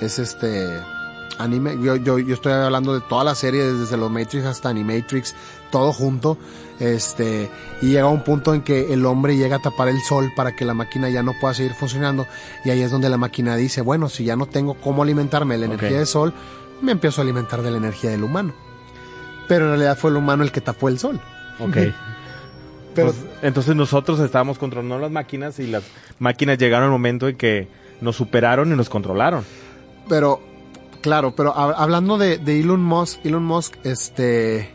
es este anime. Yo, yo, yo estoy hablando de toda la serie, desde los Matrix hasta Animatrix, todo junto. Este, y llega un punto en que el hombre llega a tapar el sol para que la máquina ya no pueda seguir funcionando. Y ahí es donde la máquina dice, bueno, si ya no tengo cómo alimentarme de la energía del sol, me empiezo a alimentar de la energía del humano. Pero en realidad fue el humano el que tapó el sol. Ok. Pero, pues, entonces nosotros estábamos controlando las máquinas y las máquinas llegaron al momento en que nos superaron y nos controlaron. Pero, claro, pero hablando de, Elon Musk, Elon Musk, este,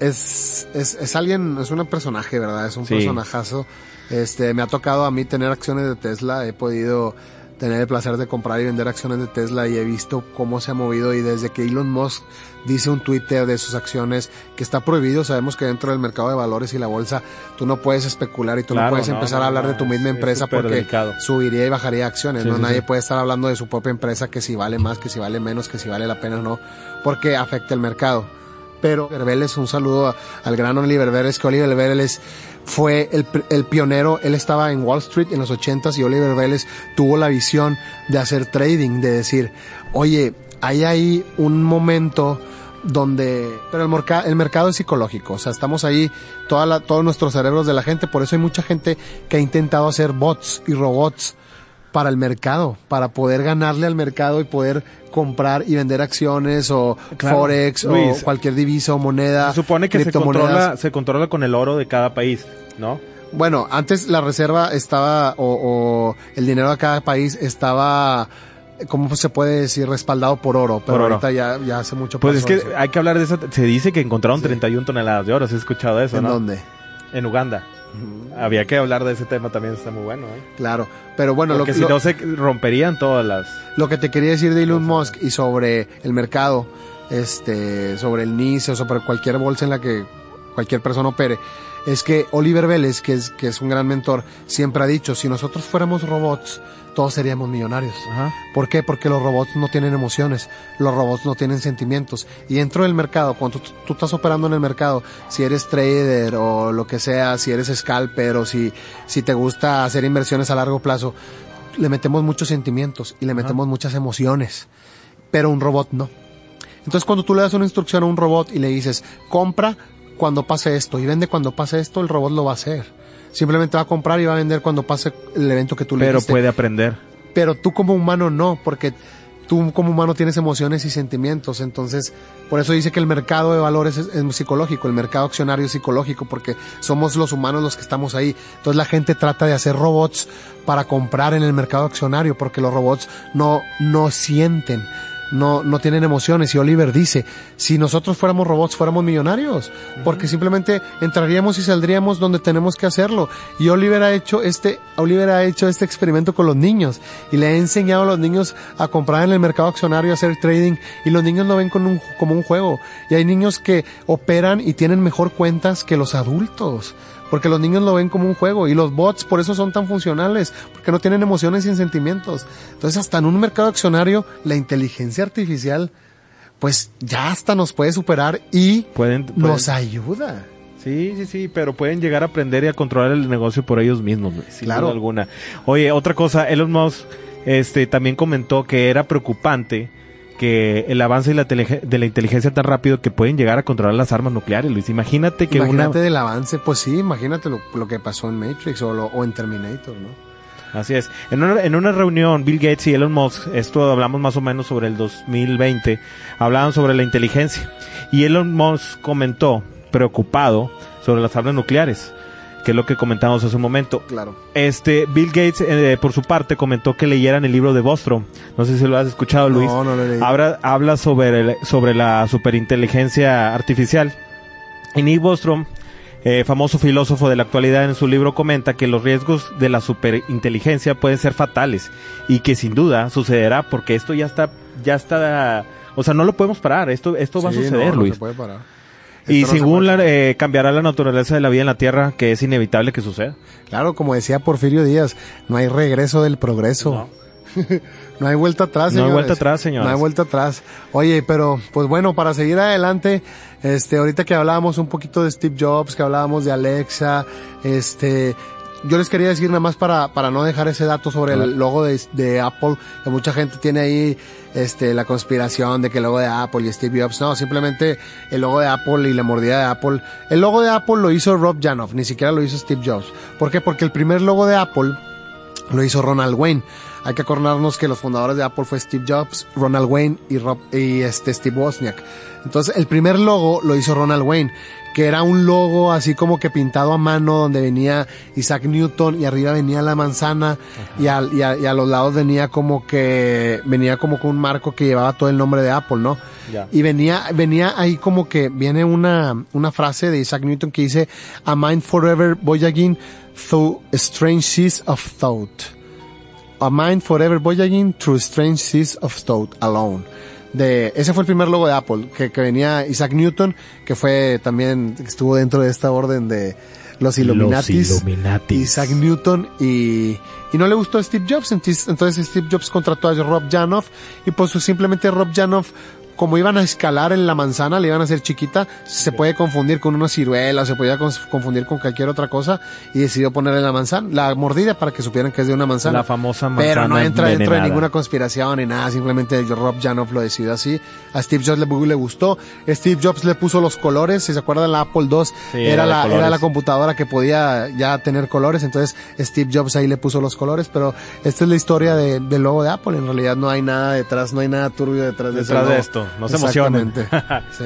es, es, es alguien, es un personaje, ¿verdad? Es un personajazo. Este, me ha tocado a mí tener acciones de Tesla, he podido tener el placer de comprar y vender acciones de Tesla y he visto cómo se ha movido y desde que Elon Musk dice un Twitter de sus acciones que está prohibido, sabemos que dentro del mercado de valores y la bolsa tú no puedes especular y tú no puedes empezar a hablar de tu misma empresa porque subiría y bajaría acciones, no nadie puede estar hablando de su propia empresa que si vale más, que si vale menos, que si vale la pena o no, porque afecta el mercado. Pero Vélez, un saludo al gran Oliver Vélez, que Oliver Vélez fue el, el, pionero, él estaba en Wall Street en los ochentas y Oliver Vélez tuvo la visión de hacer trading, de decir, oye, hay ahí un momento donde, pero el, el mercado es psicológico, o sea, estamos ahí, toda la, todos nuestros cerebros de la gente, por eso hay mucha gente que ha intentado hacer bots y robots para el mercado, para poder ganarle al mercado y poder comprar y vender acciones o forex o cualquier divisa o moneda. Se supone que se controla, se controla con el oro de cada país, ¿no? Bueno, antes la reserva estaba o, el dinero de cada país estaba ¿cómo se puede decir? Respaldado por oro, pero ahorita Ya, ya hace mucho Pues es que hay que hablar de eso. Se dice que encontraron 31 toneladas de oro, ¿has escuchado eso, ¿En dónde? En Uganda. Había que hablar de ese tema también, está muy bueno. ¿eh? Claro, pero bueno, lo que si no se romperían todas las. Lo que te quería decir de Elon Musk y sobre el mercado, este, sobre el NICE o sobre cualquier bolsa en la que cualquier persona opere, es que Oliver Vélez, que es, que es un gran mentor, siempre ha dicho, si nosotros fuéramos robots, todos seríamos millonarios. ¿Por qué? Porque los robots no tienen emociones, los robots no tienen sentimientos. Y dentro del mercado, cuando tú, estás operando en el mercado, si eres trader o lo que sea, si eres scalper o si, si te gusta hacer inversiones a largo plazo, le metemos muchos sentimientos y le metemos muchas emociones. Pero un robot no. Entonces cuando tú le das una instrucción a un robot y le dices, compra cuando pase esto y vende cuando pase esto, el robot lo va a hacer Simplemente va a comprar y va a vender cuando pase el evento que tú le Pero puede aprender. Pero tú como humano no, porque tú como humano tienes emociones y sentimientos, entonces por eso dice que el mercado de valores es, es, psicológico, el mercado accionario es psicológico, porque somos los humanos los que estamos ahí. Entonces la gente trata de hacer robots para comprar en el mercado accionario, porque los robots no, no sienten no, no tienen emociones. Y Oliver dice, si nosotros fuéramos robots, fuéramos millonarios, porque simplemente entraríamos y saldríamos donde tenemos que hacerlo. Y Oliver ha hecho este, Oliver ha hecho este experimento con los niños y le ha enseñado a los niños a comprar en el mercado accionario, a hacer trading y los niños lo ven con un, como un juego. Y hay niños que operan y tienen mejor cuentas que los adultos porque los niños lo ven como un juego y los bots por eso son tan funcionales, porque no tienen emociones y sentimientos. Entonces hasta en un mercado accionario la inteligencia artificial pues ya hasta nos puede superar y pueden, nos ayuda. Sí, sí, sí, pero pueden llegar a aprender y a controlar el negocio por ellos mismos, sin claro. duda alguna. Oye, otra cosa, Elon Musk este, también comentó que era preocupante que el avance de la, de la inteligencia tan rápido que pueden llegar a controlar las armas nucleares, Luis. Imagínate que imagínate del avance, pues sí, imagínate lo, que pasó en Matrix o, o en Terminator, ¿no? Así es. En una, en una reunión, Bill Gates y Elon Musk, esto hablamos más o menos sobre el 2020, hablaban sobre la inteligencia. Y Elon Musk comentó, preocupado, sobre las armas nucleares que es lo que comentamos hace un momento. Claro. Este, Bill Gates, eh, por su parte, comentó que leyeran el libro de Bostrom. No sé si lo has escuchado, Luis. No, no lo leí. Habla, habla sobre, sobre la superinteligencia artificial. Y Nick Bostrom eh, famoso filósofo de la actualidad, en su libro comenta que los riesgos de la superinteligencia pueden ser fatales y que sin duda sucederá porque esto ya está, ya está, o sea, no lo podemos parar. Esto, esto va a suceder, Luis. se puede parar. Y según la, eh, cambiará la naturaleza de la vida en la Tierra, que es inevitable que suceda. Claro, como decía Porfirio Díaz, no hay regreso del progreso. No. hay vuelta atrás, señores. No hay vuelta atrás, señores. No hay vuelta atrás. Oye, pero pues bueno, para seguir adelante, este, ahorita que hablábamos un poquito de Steve Jobs, que hablábamos de Alexa, este, yo les quería decir nada más para, para no dejar ese dato sobre el logo de, de, Apple, que mucha gente tiene ahí este, la conspiración de que el logo de Apple y Steve Jobs. No, simplemente el logo de Apple y la mordida de Apple. El logo de Apple lo hizo Rob Janoff, ni siquiera lo hizo Steve Jobs. ¿Por qué? Porque el primer logo de Apple lo hizo Ronald Wayne. Hay que acordarnos que los fundadores de Apple fue Steve Jobs, Ronald Wayne y, Rob, y este Steve Wozniak. Entonces, el primer logo lo hizo Ronald Wayne que era un logo así como que pintado a mano donde venía Isaac Newton y arriba venía la manzana y a, y, a, y a, los lados venía como que venía como con un marco que llevaba todo el nombre de Apple, ¿no? Y venía venía ahí como que viene una una frase de Isaac Newton que dice a mind forever voyaging through strange seas of thought. A mind forever voyaging through strange seas of thought alone de, ese fue el primer logo de Apple, que, que venía Isaac Newton, que fue también, estuvo dentro de esta orden de los Illuminatis. Los Illuminatis. Isaac Newton y, y no le gustó a Steve Jobs, entonces Steve Jobs contrató a Rob Janoff y pues simplemente Rob Janoff como iban a escalar en la manzana, le iban a hacer chiquita, se puede confundir con una ciruela, se podía confundir con cualquier otra cosa y decidió ponerle la manzana, la mordida para que supieran que es de una manzana. La famosa manzana. Pero no entra dentro de ninguna conspiración ni nada, simplemente Rob Janoff lo decidió así. A Steve Jobs le, le gustó. Steve Jobs le puso los colores, si se acuerdan la Apple II Sí, era, era de la, era la computadora que podía ya tener colores, entonces Steve Jobs ahí le puso los colores, pero esta es la historia de, del logo de Apple, en realidad no hay nada detrás, no hay nada turbio detrás de ese Detrás de logo. Esto, no se emocionen. Exactamente. sí.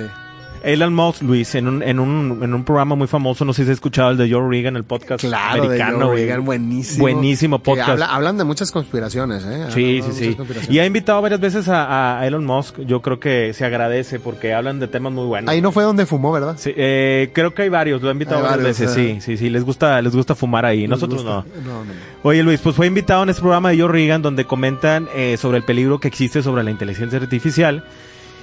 Elon Musk, Luis, en un, en un, en un programa muy famoso, no sé si has escuchado el de Joe Reagan, el podcast Claro, americano. de Joe buenísimo. Podcast. habla- hablan de muchas conspiraciones, ¿eh? Sí, sí, sí. Y ha invitado varias veces a, a Elon Musk. Yo creo que se agradece porque hablan de temas muy buenos. Ahí no fue donde fumó, ¿verdad? Sí, eh, creo que hay varios, lo ha invitado Hay varias varios, veces, sí, sí, sí, les gusta, les gusta fumar ahí, nosotros no. Oye Luis, pues fue invitado en este programa de Joe Reagan donde comentan eh, sobre el peligro que existe sobre la inteligencia artificial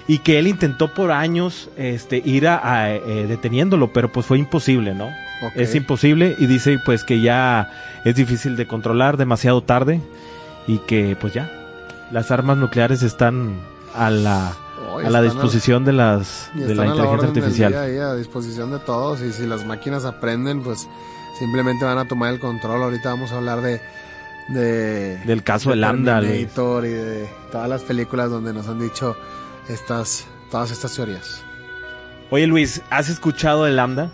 y que él intentó por años este, ir a, a, eh, deteniéndolo, pero pues fue imposible, ¿no? Es imposible y dice pues que ya es difícil de controlar, demasiado tarde y que pues ya las armas nucleares están a la, a la disposición de las de la inteligencia artificial. ahí a disposición de todos y si las máquinas aprenden, pues simplemente van a tomar el control. Ahorita vamos a hablar de de Del caso de de Lambda, y de todas las películas donde nos han dicho estas todas estas teorías. Oye Luis, ¿has escuchado el Lambda?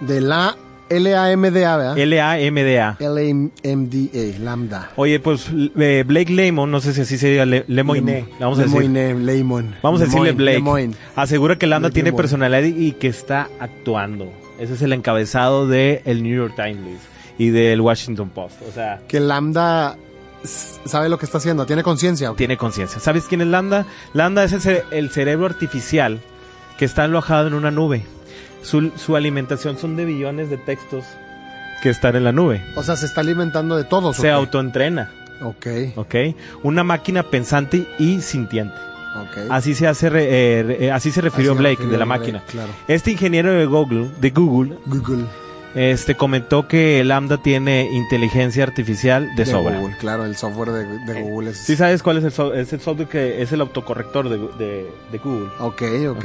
De la LAMDA, ¿verdad? L-A-M-D-A. LAMDA, Lambda. Oye, pues eh, Blake Lemon, no sé si así se diga, Le- Lemoyne, vamos a decir. Lemoyne, Lemon. Vamos a decirle Blake. Asegura que Lambda Blake tiene personalidad y que está actuando. Ese es el encabezado de el New York Times Luis, y del Washington Post. O sea, Que Lambda sabe lo que está haciendo, tiene conciencia. tiene conciencia. ¿Sabes quién es Lambda? Lambda es ese- el cerebro artificial que está alojado en una nube. Su, su alimentación son de billones de textos que están en la nube. O sea, se está alimentando de todos. ¿o Se autoentrena, Ok, ¿ok? Una máquina pensante y sintiente. ok. Así se hace, re- eh, re- eh, así se refirió Así Blake refirió de la Blake, máquina. Claro. Este ingeniero de Google, de Google, Google. Este comentó que Lambda tiene inteligencia artificial de, sobra. Google, claro, el software de, de Google es. ¿Sí sabes cuál es el, so- es el software que es el autocorrector de, de- de Google? Ok, ok. ¿ok?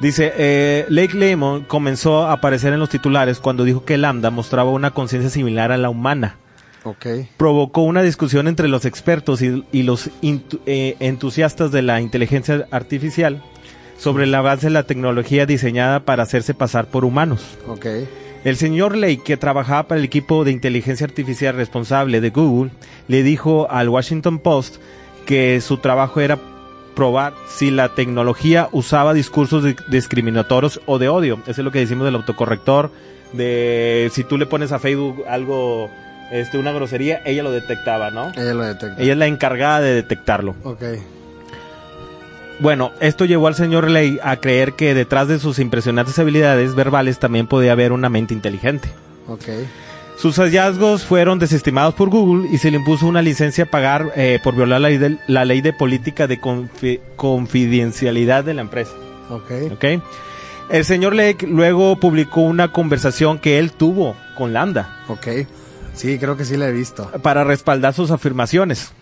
Dice, eh, Lake Lemon comenzó a aparecer en los titulares cuando dijo que Lambda mostraba una conciencia similar a la humana. Ok. Provocó una discusión entre los expertos y, y los eh, entusiastas de la inteligencia artificial sobre el avance de la tecnología diseñada para hacerse pasar por humanos. Ok. El señor Lake, que trabajaba para el equipo de inteligencia artificial responsable de Google, le dijo al Washington Post que su trabajo era probar si la tecnología usaba discursos discriminatorios o de odio. Eso es lo que decimos del autocorrector, de si tú le pones a Facebook algo, este, una grosería, ella lo detectaba, ¿no? Ella lo detecta. Ella es la encargada de detectarlo. Ok. Bueno, esto llevó al señor Ley a creer que detrás de sus impresionantes habilidades verbales también podía haber una mente inteligente. Ok. Sus hallazgos fueron desestimados por Google y se le impuso una licencia a pagar eh, por violar la ley, de, la ley de política de confidencialidad de la empresa. Ok. Ok. El señor Lake luego publicó una conversación que él tuvo con Lambda. Ok. Sí, creo que sí la he visto. Para respaldar sus afirmaciones.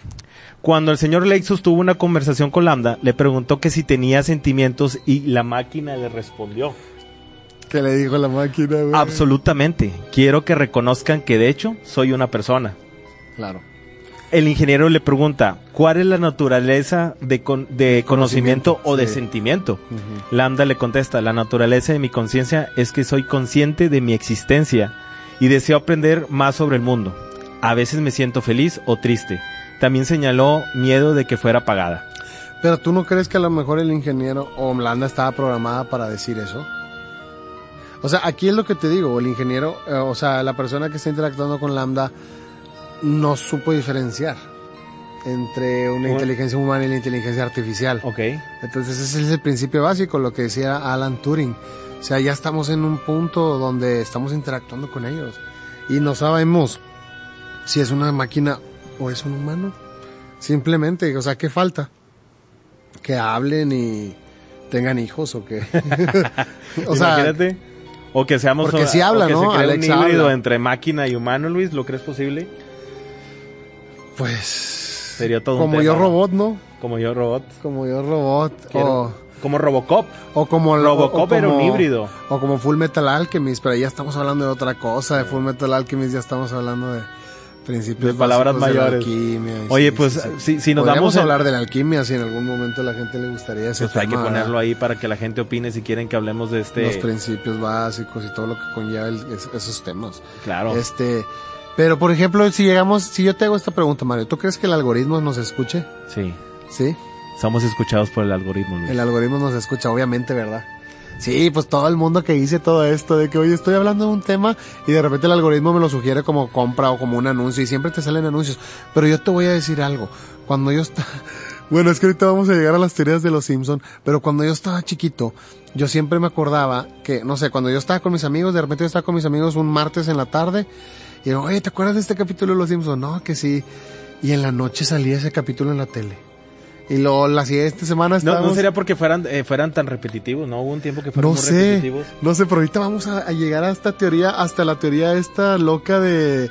Cuando el señor Lexus tuvo una conversación con Lambda, le preguntó que si tenía sentimientos y la máquina le respondió. ¿Qué le dijo la máquina? Absolutamente. Quiero que reconozcan que de hecho soy una persona. Claro. El ingeniero le pregunta, ¿cuál es la naturaleza de, conocimiento, o de sentimiento? Lambda le contesta, la naturaleza de mi conciencia es que soy consciente de mi existencia y deseo aprender más sobre el mundo. A veces me siento feliz o triste también señaló miedo de que fuera pagada. Pero tú no crees que a lo mejor el ingeniero o Lambda estaba programada para decir eso? O sea, aquí es lo que te digo, el ingeniero, eh, o sea, la persona que está interactuando con Lambda no supo diferenciar entre una inteligencia humana y la inteligencia artificial. Ok. Entonces ese es el principio básico, lo que decía Alan Turing. O sea, ya estamos en un punto donde estamos interactuando con ellos y no sabemos si es una máquina o es un humano. Simplemente, o sea, ¿qué falta? Que hablen y tengan hijos o que... o sea, O que seamos porque si habla, ¿no? un híbrido entre máquina y humano, Luis, ¿lo crees posible? Pues sería todo como yo robot, ¿no? Como yo robot. Como yo robot. O... Como Robocop. O como Robocop era un híbrido. O como Full Metal Alchemist, pero ya estamos hablando de otra cosa. De Full Metal Alchemist ya estamos hablando de principios de palabras mayores. Oye, pues si, si, nos vamos a hablar de la alquimia si en algún momento la gente le gustaría eso. Pues hay que ponerlo ahí para que la gente opine si quieren que hablemos de este los principios básicos y todo lo que conlleva esos temas. Claro. Este, pero por ejemplo, si llegamos, si yo te hago esta pregunta, Mario, ¿tú crees que el algoritmo nos escuche? Sí. ¿Sí? Somos escuchados por el algoritmo. El algoritmo nos escucha, obviamente, ¿verdad? Sí, pues todo el mundo que dice todo esto, de que, oye, estoy hablando de un tema y de repente el algoritmo me lo sugiere como compra o como un anuncio y siempre te salen anuncios. Pero yo te voy a decir algo. Cuando yo estaba, bueno, es que ahorita vamos a llegar a las teorías de los Simpson, pero cuando yo estaba chiquito, yo siempre me acordaba que, no sé, cuando yo estaba con mis amigos, de repente yo estaba con mis amigos un martes en la tarde y digo, oye, ¿te acuerdas de este capítulo de los Simpson? No, que sí. Y en la noche salía ese capítulo en la tele. Y lo la siguiente semana estábamos... No, no sería porque fueran, eh, fueran tan repetitivos, ¿no? Hubo un tiempo que fueron no muy sé, repetitivos. No sé, pero ahorita vamos a, llegar a esta teoría, hasta la teoría esta loca de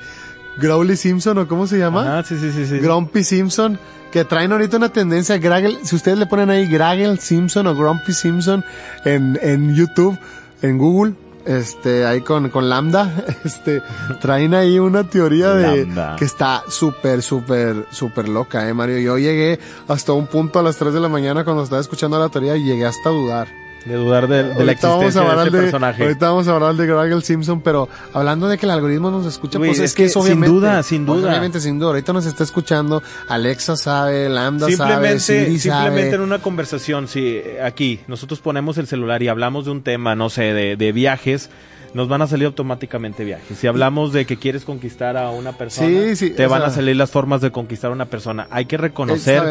Growly Simpson, ¿o cómo se llama? Ah, sí, sí, sí, sí. Grumpy Simpson, que traen ahorita una tendencia, Graggle, si ustedes le ponen ahí Graggle Simpson o Grumpy Simpson en, en YouTube, en Google, este, ahí con, con Lambda, este, traen ahí una teoría de que está súper, súper, súper loca, eh, Mario. Yo llegué hasta un punto a las 3 de la mañana cuando estaba escuchando la teoría y llegué hasta a dudar. De dudar de, la existencia de este personaje. Ahorita vamos a hablar de Graggle Simpson, pero hablando de que el algoritmo nos escucha, pues es, que, sin duda, sin duda. Obviamente, sin duda. Ahorita nos está escuchando, Alexa sabe, Lambda sabe, Siri Simplemente en una conversación, si aquí nosotros ponemos el celular y hablamos de un tema, no sé, de, de viajes, nos van a salir automáticamente viajes. Si hablamos de que quieres conquistar a una persona, te van a salir las formas de conquistar a una persona. Hay que reconocer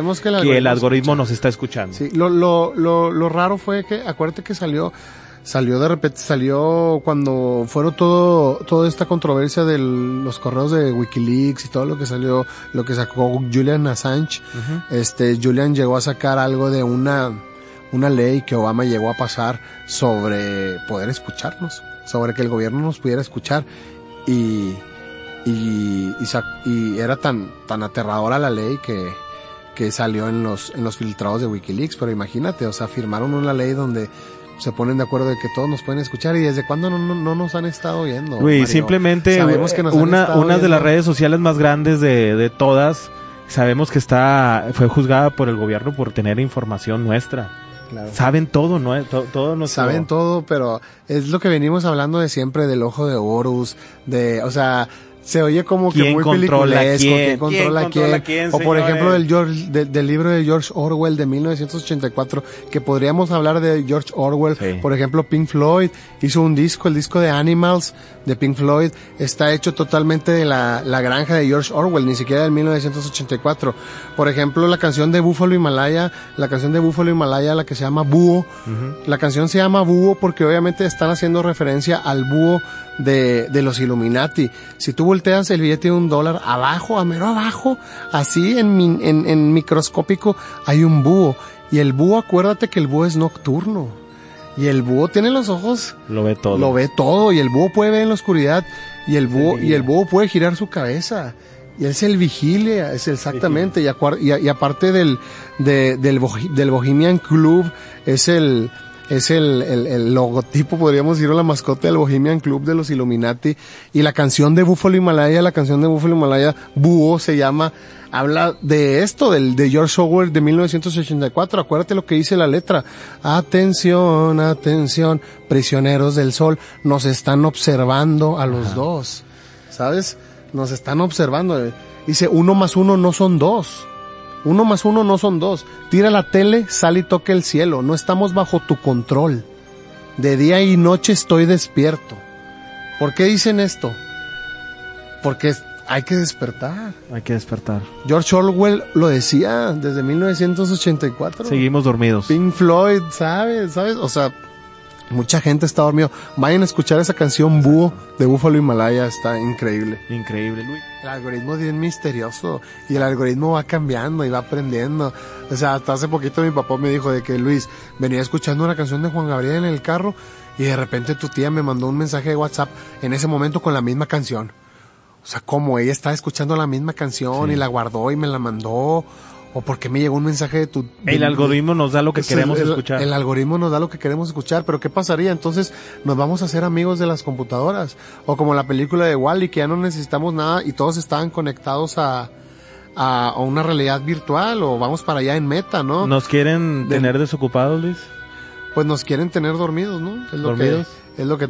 que el algoritmo, nos está escuchando. Sí, lo, lo, lo, lo raro fue que, acuérdate que salió salió de repente, salió cuando fueron todo, toda esta controversia de los correos de Wikileaks y todo lo que salió, lo que sacó Julian Assange, este, Julian llegó a sacar algo de una, una ley que Obama llegó a pasar sobre poder escucharnos sobre que el gobierno nos pudiera escuchar y, y, y, era tan, tan aterradora la ley que, que salió en los, en los filtrados de Wikileaks, pero imagínate, o sea, firmaron una ley donde se ponen de acuerdo de que todos nos pueden escuchar y desde cuándo no, no, nos han estado viendo. Uy, simplemente sabemos que una, una de las redes sociales más grandes de, de todas, sabemos que está, fue juzgada por el gobierno por tener información nuestra. Saben todo, ¿no? Todo, no Saben todo, pero es lo que venimos hablando de siempre del ojo de Horus, de, o sea, se oye como que muy peliculesco, quién, controla, quién, o por ejemplo del, George, del libro de George Orwell de 1984, que podríamos hablar de George Orwell, por ejemplo Pink Floyd hizo un disco, el disco de Animals de Pink Floyd, está hecho totalmente de la, la granja de George Orwell, ni siquiera del 1984. Por ejemplo la canción de Buffalo Himalaya, la canción de Buffalo Himalaya, la que se llama Búho, la canción se llama Búho porque obviamente están haciendo referencia al búho de, de los Illuminati. Si tú volteas el billete de un dólar, abajo, a mero abajo, así en, en, en microscópico, hay un búho. Y el búho, acuérdate que el búho es nocturno. Y el búho tiene los ojos. Lo ve todo. Lo ve todo. Y el búho puede ver en la oscuridad. Y el búho, y el búho puede girar su cabeza. Y él es el vigilia, es exactamente. Y, y, aparte del, del, del Bohemian Club, es el, es el, el, logotipo, podríamos decir, la mascota del Bohemian Club de los Illuminati. Y la canción de Buffalo Himalaya, la canción de Buffalo Himalaya, Búho se llama, habla de esto, del, de George Orwell de 1984. Acuérdate lo que dice la letra. Atención, atención, prisioneros del sol, nos están observando a los dos. ¿Sabes? Nos están observando. Dice, uno más uno no son dos. Uno más uno no son dos. Tira la tele, sale y toca el cielo. No estamos bajo tu control. De día y noche estoy despierto. ¿Por qué dicen esto? Porque hay que despertar. Hay que despertar. George Orwell lo decía desde 1984. Seguimos dormidos. Pink Floyd, ¿sabes? ¿Sabes? O sea, Mucha gente está dormido. Vayan a escuchar esa canción Búho de Búfalo Himalaya, está increíble. Increíble, Luis. El algoritmo es bien misterioso y el algoritmo va cambiando y va aprendiendo. O sea, hasta hace poquito mi papá me dijo de que Luis venía escuchando una canción de Juan Gabriel en el carro y de repente tu tía me mandó un mensaje de WhatsApp en ese momento con la misma canción. O sea, como ella estaba escuchando la misma canción y la guardó y me la mandó o porque me llegó un mensaje de tu... el algoritmo nos da lo que queremos escuchar. El algoritmo nos da lo que queremos escuchar, pero ¿qué pasaría? Entonces nos vamos a hacer amigos de las computadoras. O como la película de Wally, que ya no necesitamos nada y todos estaban conectados a, a, una realidad virtual o vamos para allá en meta, ¿no? ¿Nos quieren tener desocupados, Luis? Pues nos quieren tener dormidos, ¿no? Es lo ¿Dormidos? Que, es lo que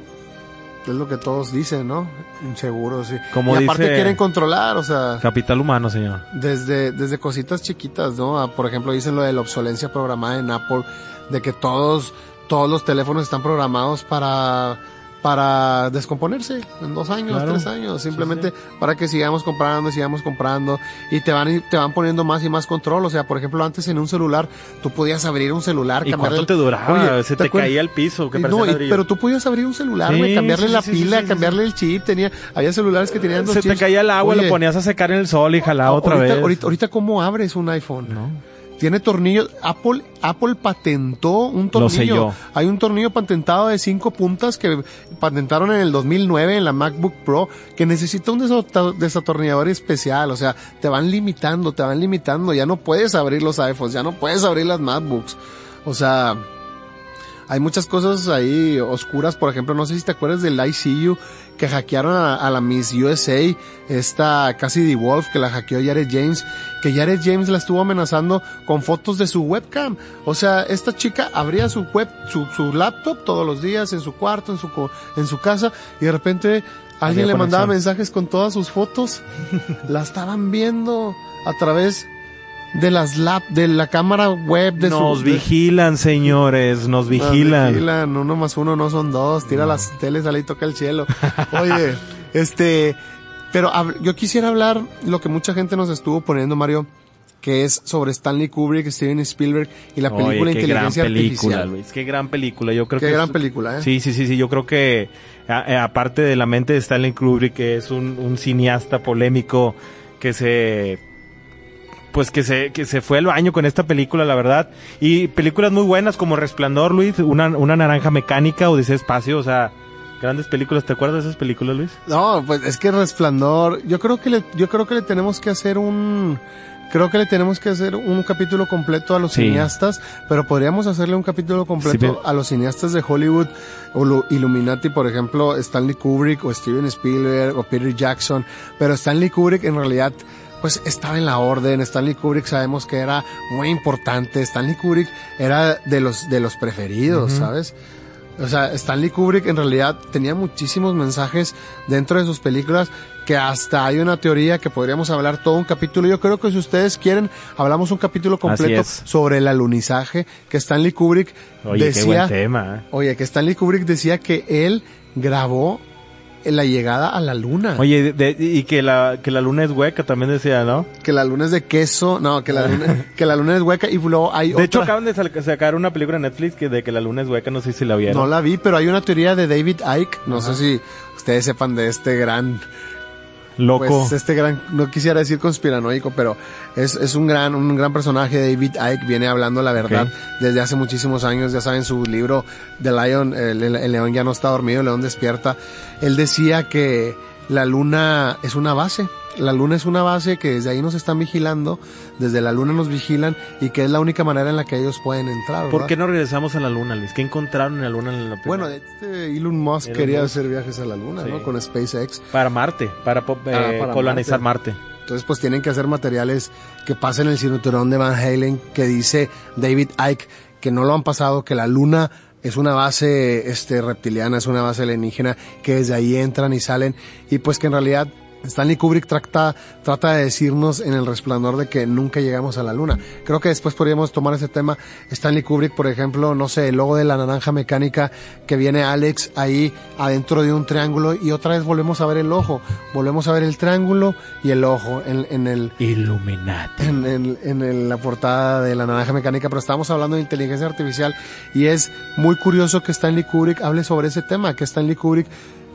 es lo que todos dicen, ¿no? Inseguro, sí. Como y aparte quieren controlar, o sea. Capital humano, señor. Desde, desde cositas chiquitas, ¿no? Ah, por ejemplo, dicen lo de la obsolencia programada en Apple, de que todos, todos los teléfonos están programados para para descomponerse en dos años, tres años, simplemente para que sigamos comprando, sigamos comprando y te van te van poniendo más y más control. O sea, por ejemplo, antes en un celular tú podías abrir un celular, ¿Y cuánto te duraba? Se te, caía el piso, que no, pero tú podías abrir un celular, cambiarle la pila, cambiarle el chip, tenía, había celulares que tenían dos Se te caía el agua, lo ponías a secar en el sol y jalaba otra vez. Ahorita, ahorita, ¿cómo abres un iPhone? No tiene tornillos. Apple, Apple patentó un tornillo. Hay un tornillo patentado de cinco puntas que patentaron en el 2009 en la MacBook Pro que necesita un desatornillador especial. O sea, te van limitando, te van limitando. Ya no puedes abrir los iPhones, ya no puedes abrir las MacBooks. O sea, hay muchas cosas ahí oscuras. Por ejemplo, no sé si te acuerdas del ICU que hackearon a, la Miss USA, esta Cassidy Wolf que la hackeó Jared James, que Jared James la estuvo amenazando con fotos de su webcam. O sea, esta chica abría su web, su, su laptop todos los días en su cuarto, en su, en su casa, y de repente alguien le mandaba mensajes con todas sus fotos. la estaban viendo a través de las lap, de la cámara web de Nos vigilan, señores, nos vigilan. Nos vigilan, uno más uno no son dos, tira las teles, sale y toca el cielo. Oye, este, pero yo quisiera hablar lo que mucha gente nos estuvo poniendo, Mario, que es sobre Stanley Kubrick, Steven Spielberg y la película Oye, qué Inteligencia gran película, Artificial. Luis, qué gran película, yo creo qué que gran película, ¿eh? Sí, sí, sí, sí, yo creo que eh, aparte de la mente de Stanley Kubrick, que es un, un cineasta polémico que se pues que se, que se fue al baño con esta película, la verdad. Y películas muy buenas como Resplandor, Luis, una, una naranja mecánica, o dice Espacio, o sea, grandes películas. ¿Te acuerdas de esas películas, Luis? No, pues es que Resplandor, yo creo que le, yo creo que le tenemos que hacer un, creo que le tenemos que hacer un capítulo completo a los cineastas, pero podríamos hacerle un capítulo completo a los cineastas de Hollywood o Illuminati, por ejemplo, Stanley Kubrick o Steven Spielberg o Peter Jackson, pero Stanley Kubrick en realidad pues estaba en la orden. Stanley Kubrick sabemos que era muy importante. Stanley Kubrick era de los, de los preferidos, ¿sabes? O sea, Stanley Kubrick en realidad tenía muchísimos mensajes dentro de sus películas que hasta hay una teoría que podríamos hablar todo un capítulo. Yo creo que si ustedes quieren, hablamos un capítulo completo sobre el alunizaje que Stanley Kubrick oye, decía. Qué buen tema. Oye, que Stanley Kubrick decía que él grabó la llegada a la luna. Oye, y que la, que la luna es hueca, también decía, ¿no? Que la luna es de queso, no, que la luna, que la luna es hueca y luego hay De hecho, acaban de sacar una película en Netflix que de que la luna es hueca, no sé si la vieron. No la vi, pero hay una teoría de David Icke, no sé si ustedes sepan de este gran Loco. Pues este gran, no quisiera decir conspiranoico, pero es, es un gran, un gran personaje. David Icke viene hablando la verdad desde hace muchísimos años. Ya saben, su libro The Lion, el león ya no está dormido, el león despierta. Él decía que la luna es una base la luna es una base que desde ahí nos están vigilando, desde la luna nos vigilan y que es la única manera en la que ellos pueden entrar. ¿Por qué no regresamos a la luna, Luis? ¿Qué encontraron en la luna? En la bueno, este Elon Musk quería hacer viajes a la luna, ¿no? Con SpaceX. Para Marte, para, eh, ah, colonizar Marte. Entonces, pues tienen que hacer materiales que pasen el cinturón de Van Halen, que dice David Icke, que no lo han pasado, que la luna es una base este reptiliana, es una base alienígena, que desde ahí entran y salen, y pues que en realidad Stanley Kubrick trata, trata de decirnos en el resplandor de que nunca llegamos a la luna. Creo que después podríamos tomar ese tema. Stanley Kubrick, por ejemplo, no sé, el logo de la naranja mecánica que viene Alex ahí adentro de un triángulo y otra vez volvemos a ver el ojo. Volvemos a ver el triángulo y el ojo en, en el... Illuminati. En, en, en la portada de la naranja mecánica, pero estamos hablando de inteligencia artificial y es muy curioso que Stanley Kubrick hable sobre ese tema, que Stanley Kubrick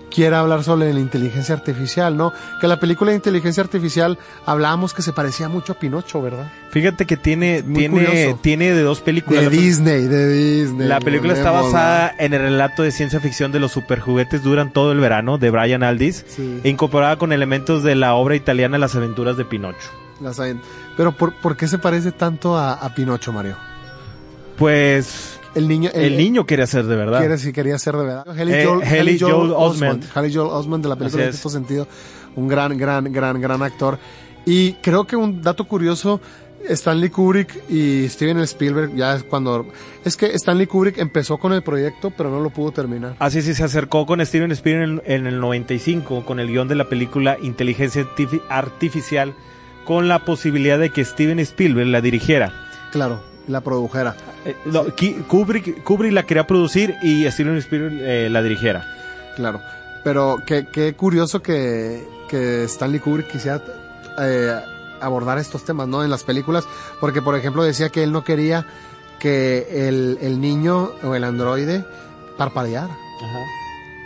quiera hablar sobre la inteligencia artificial, ¿no? Que la película de inteligencia artificial hablábamos que se parecía mucho a Pinocho, ¿verdad? Fíjate que tiene, tiene, tiene de dos películas. De Disney, de Disney. La película está basada en el relato de ciencia ficción de los superjuguetes duran todo el verano de Brian Aldiss, e incorporada con elementos de la obra italiana Las aventuras de Pinocho. Las, pero ¿por, ¿por qué se parece tanto a, a Pinocho, Mario? Pues el niño, el, niño quería ser de verdad. Quiere, sí, quería ser de verdad. Haley Joel, Joel, Osment. Haley Joel Osment de la película en este sentido. Un gran, gran, gran, gran actor. Y creo que un dato curioso, Stanley Kubrick y Steven Spielberg, ya es cuando... Es que Stanley Kubrick empezó con el proyecto, pero no lo pudo terminar. Así sí, se acercó con Steven Spielberg en, en el 95, con el guion de la película Inteligencia Artificial, con la posibilidad de que Steven Spielberg la dirigiera. Claro la produjera. Eh, Kubrick, Kubrick, la quería producir y Steven Spielberg eh, la dirigiera. Claro, pero qué, qué curioso que, que Stanley Kubrick quisiera eh, abordar estos temas, ¿no? En las películas, porque por ejemplo decía que él no quería que el, el niño o el androide parpadeara. Ajá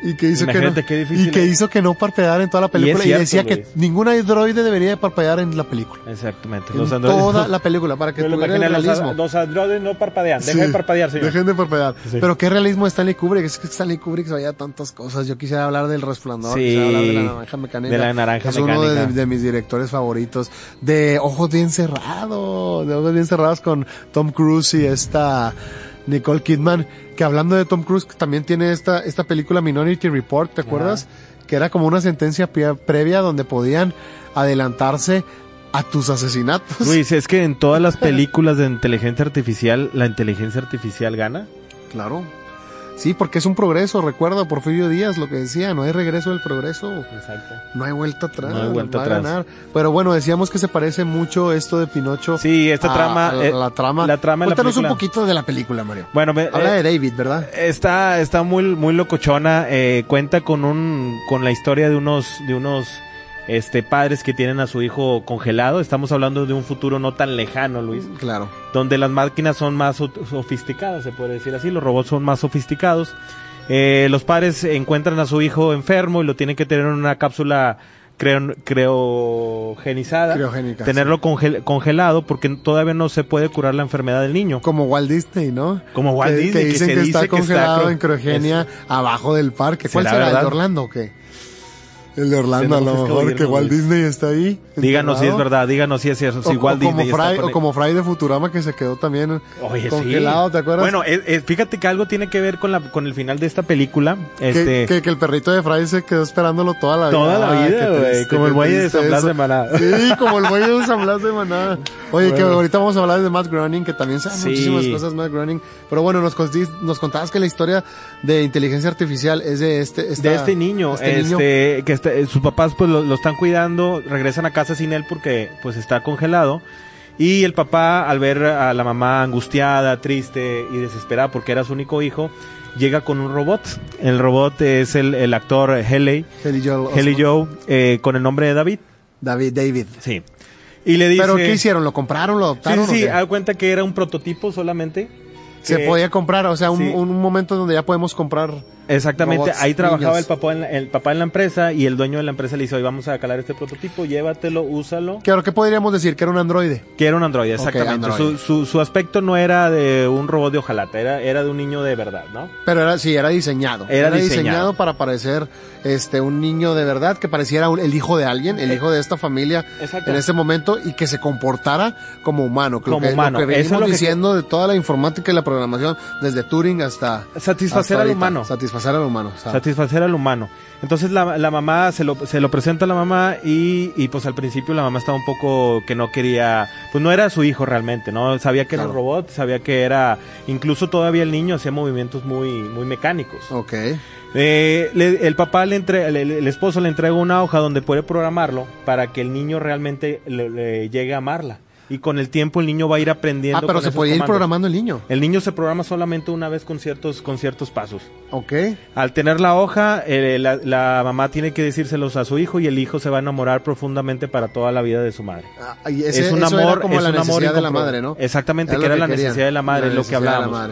y que hizo que no, y que hizo que no parpadeara en toda la película y, decía que ningún androide debería de parpadear en la película. Exactamente. Los toda la película para que tuviera el realismo. Los, androides no parpadean, dejen de parpadear, señor. Dejen de parpadear. Pero qué realismo Stanley Kubrick, es que Stanley Kubrick sabía tantas cosas. Yo quisiera hablar del resplandor, quisiera hablar de la naranja mecánica. De la naranja es uno de, mis directores favoritos. De Ojos bien cerrados, de Ojos bien cerrados con Tom Cruise y esta Nicole Kidman, que hablando de Tom Cruise, también tiene esta, esta película Minority Report, ¿te acuerdas? Que era como una sentencia previa donde podían adelantarse a tus asesinatos. Luis, es que en todas las películas de inteligencia artificial, la inteligencia artificial gana. Claro. Sí, porque es un progreso, recuerda Porfirio Díaz lo que decía, no hay regreso del progreso. Exacto. No hay vuelta atrás. No hay vuelta atrás. ganar. Pero bueno, decíamos que se parece mucho esto de Pinocho. Sí, esta trama. Eh, la trama. La trama Cuéntanos un poquito de la película, Mario. Bueno, habla eh, de David, ¿verdad? Está, está muy, muy locochona. Eh, cuenta con un, con la historia de unos, de unos este, padres que tienen a su hijo congelado. Estamos hablando de un futuro no tan lejano, Luis. Claro. Donde las máquinas son más sofisticadas, se puede decir así. Los robots son más sofisticados. Eh, los padres encuentran a su hijo enfermo y lo tienen que tener en una cápsula creo, creogenizada. Tenerlo congelado porque todavía no se puede curar la enfermedad del niño. Como Walt Disney, ¿no? Como Walt Disney. Que dicen que, está congelado en criogenia abajo del parque. ¿Cuál será? ¿El de Orlando o qué? El de Orlando, a lo mejor, que Walt Disney está ahí. Díganos si es verdad, díganos si es cierto. Si o, Walt Disney como Fry, o como Fry de Futurama que se quedó también congelado, ¿te acuerdas? Bueno, fíjate que algo tiene que ver con, la, con el final de esta película. Este... Que, que, el perrito de Fry se quedó esperándolo toda la vida. Toda la vida, güey. Como el güey de San Blas de Manada. Sí, como el güey de San Blas de Manada. Oye, que ahorita vamos a hablar de Matt Groening, que también sabe muchísimas cosas Matt Groening. Pero bueno, nos, nos contabas que la historia de inteligencia artificial es de este... de este niño. Este, este que este, sus papás pues lo, están cuidando, regresan a casa sin él porque pues está congelado. Y el papá, al ver a la mamá angustiada, triste y desesperada porque era su único hijo, llega con un robot. El robot es el, el actor Haley, Haley Joe, eh, con el nombre de David. David, David. Sí. Y le dice, ¿Pero qué hicieron? ¿Lo compraron? ¿Lo adoptaron? Sí, sí, da cuenta que era un prototipo solamente. Se podía comprar, o sea, un, un momento donde ya podemos comprar Exactamente, ahí trabajaba el papá, en la, el papá en la empresa y el dueño de la empresa le dice, hoy vamos a calar este prototipo, llévatelo, úsalo. Claro, ¿qué podríamos decir? Que era un androide. Que era un androide, exactamente. Su, su, aspecto no era de un robot de hojalata, era, era de un niño de verdad, ¿no? Pero era, sí, era diseñado. Era, diseñado. para parecer este un niño de verdad, que pareciera el hijo de alguien, el eh, hijo de esta familia en ese momento y que se comportara como humano. como humano. Lo que venimos diciendo de toda la informática y la programación, desde Turing hasta... Satisfacer al humano. Satisfacer al humano satisfacer al humano. Entonces la, la mamá se lo, se lo presenta a la mamá y, y, pues al principio la mamá estaba un poco que no quería, pues no era su hijo realmente, ¿no? Sabía que era un robot, sabía que era, incluso todavía el niño hacía movimientos muy, muy mecánicos. Ok. Eh, el papá le entre, el, esposo le entrega una hoja donde puede programarlo para que el niño realmente le llegue a amarla y con el tiempo el niño va a ir aprendiendo. Ah, pero se puede ir programando el niño. El niño se programa solamente una vez con ciertos, con ciertos pasos. Ok. Al tener la hoja, eh, la, mamá tiene que decírselos a su hijo y el hijo se va a enamorar profundamente para toda la vida de su madre. Ah, es un amor, como la necesidad de la madre, ¿no? Exactamente, que era la necesidad de la madre, lo que hablábamos.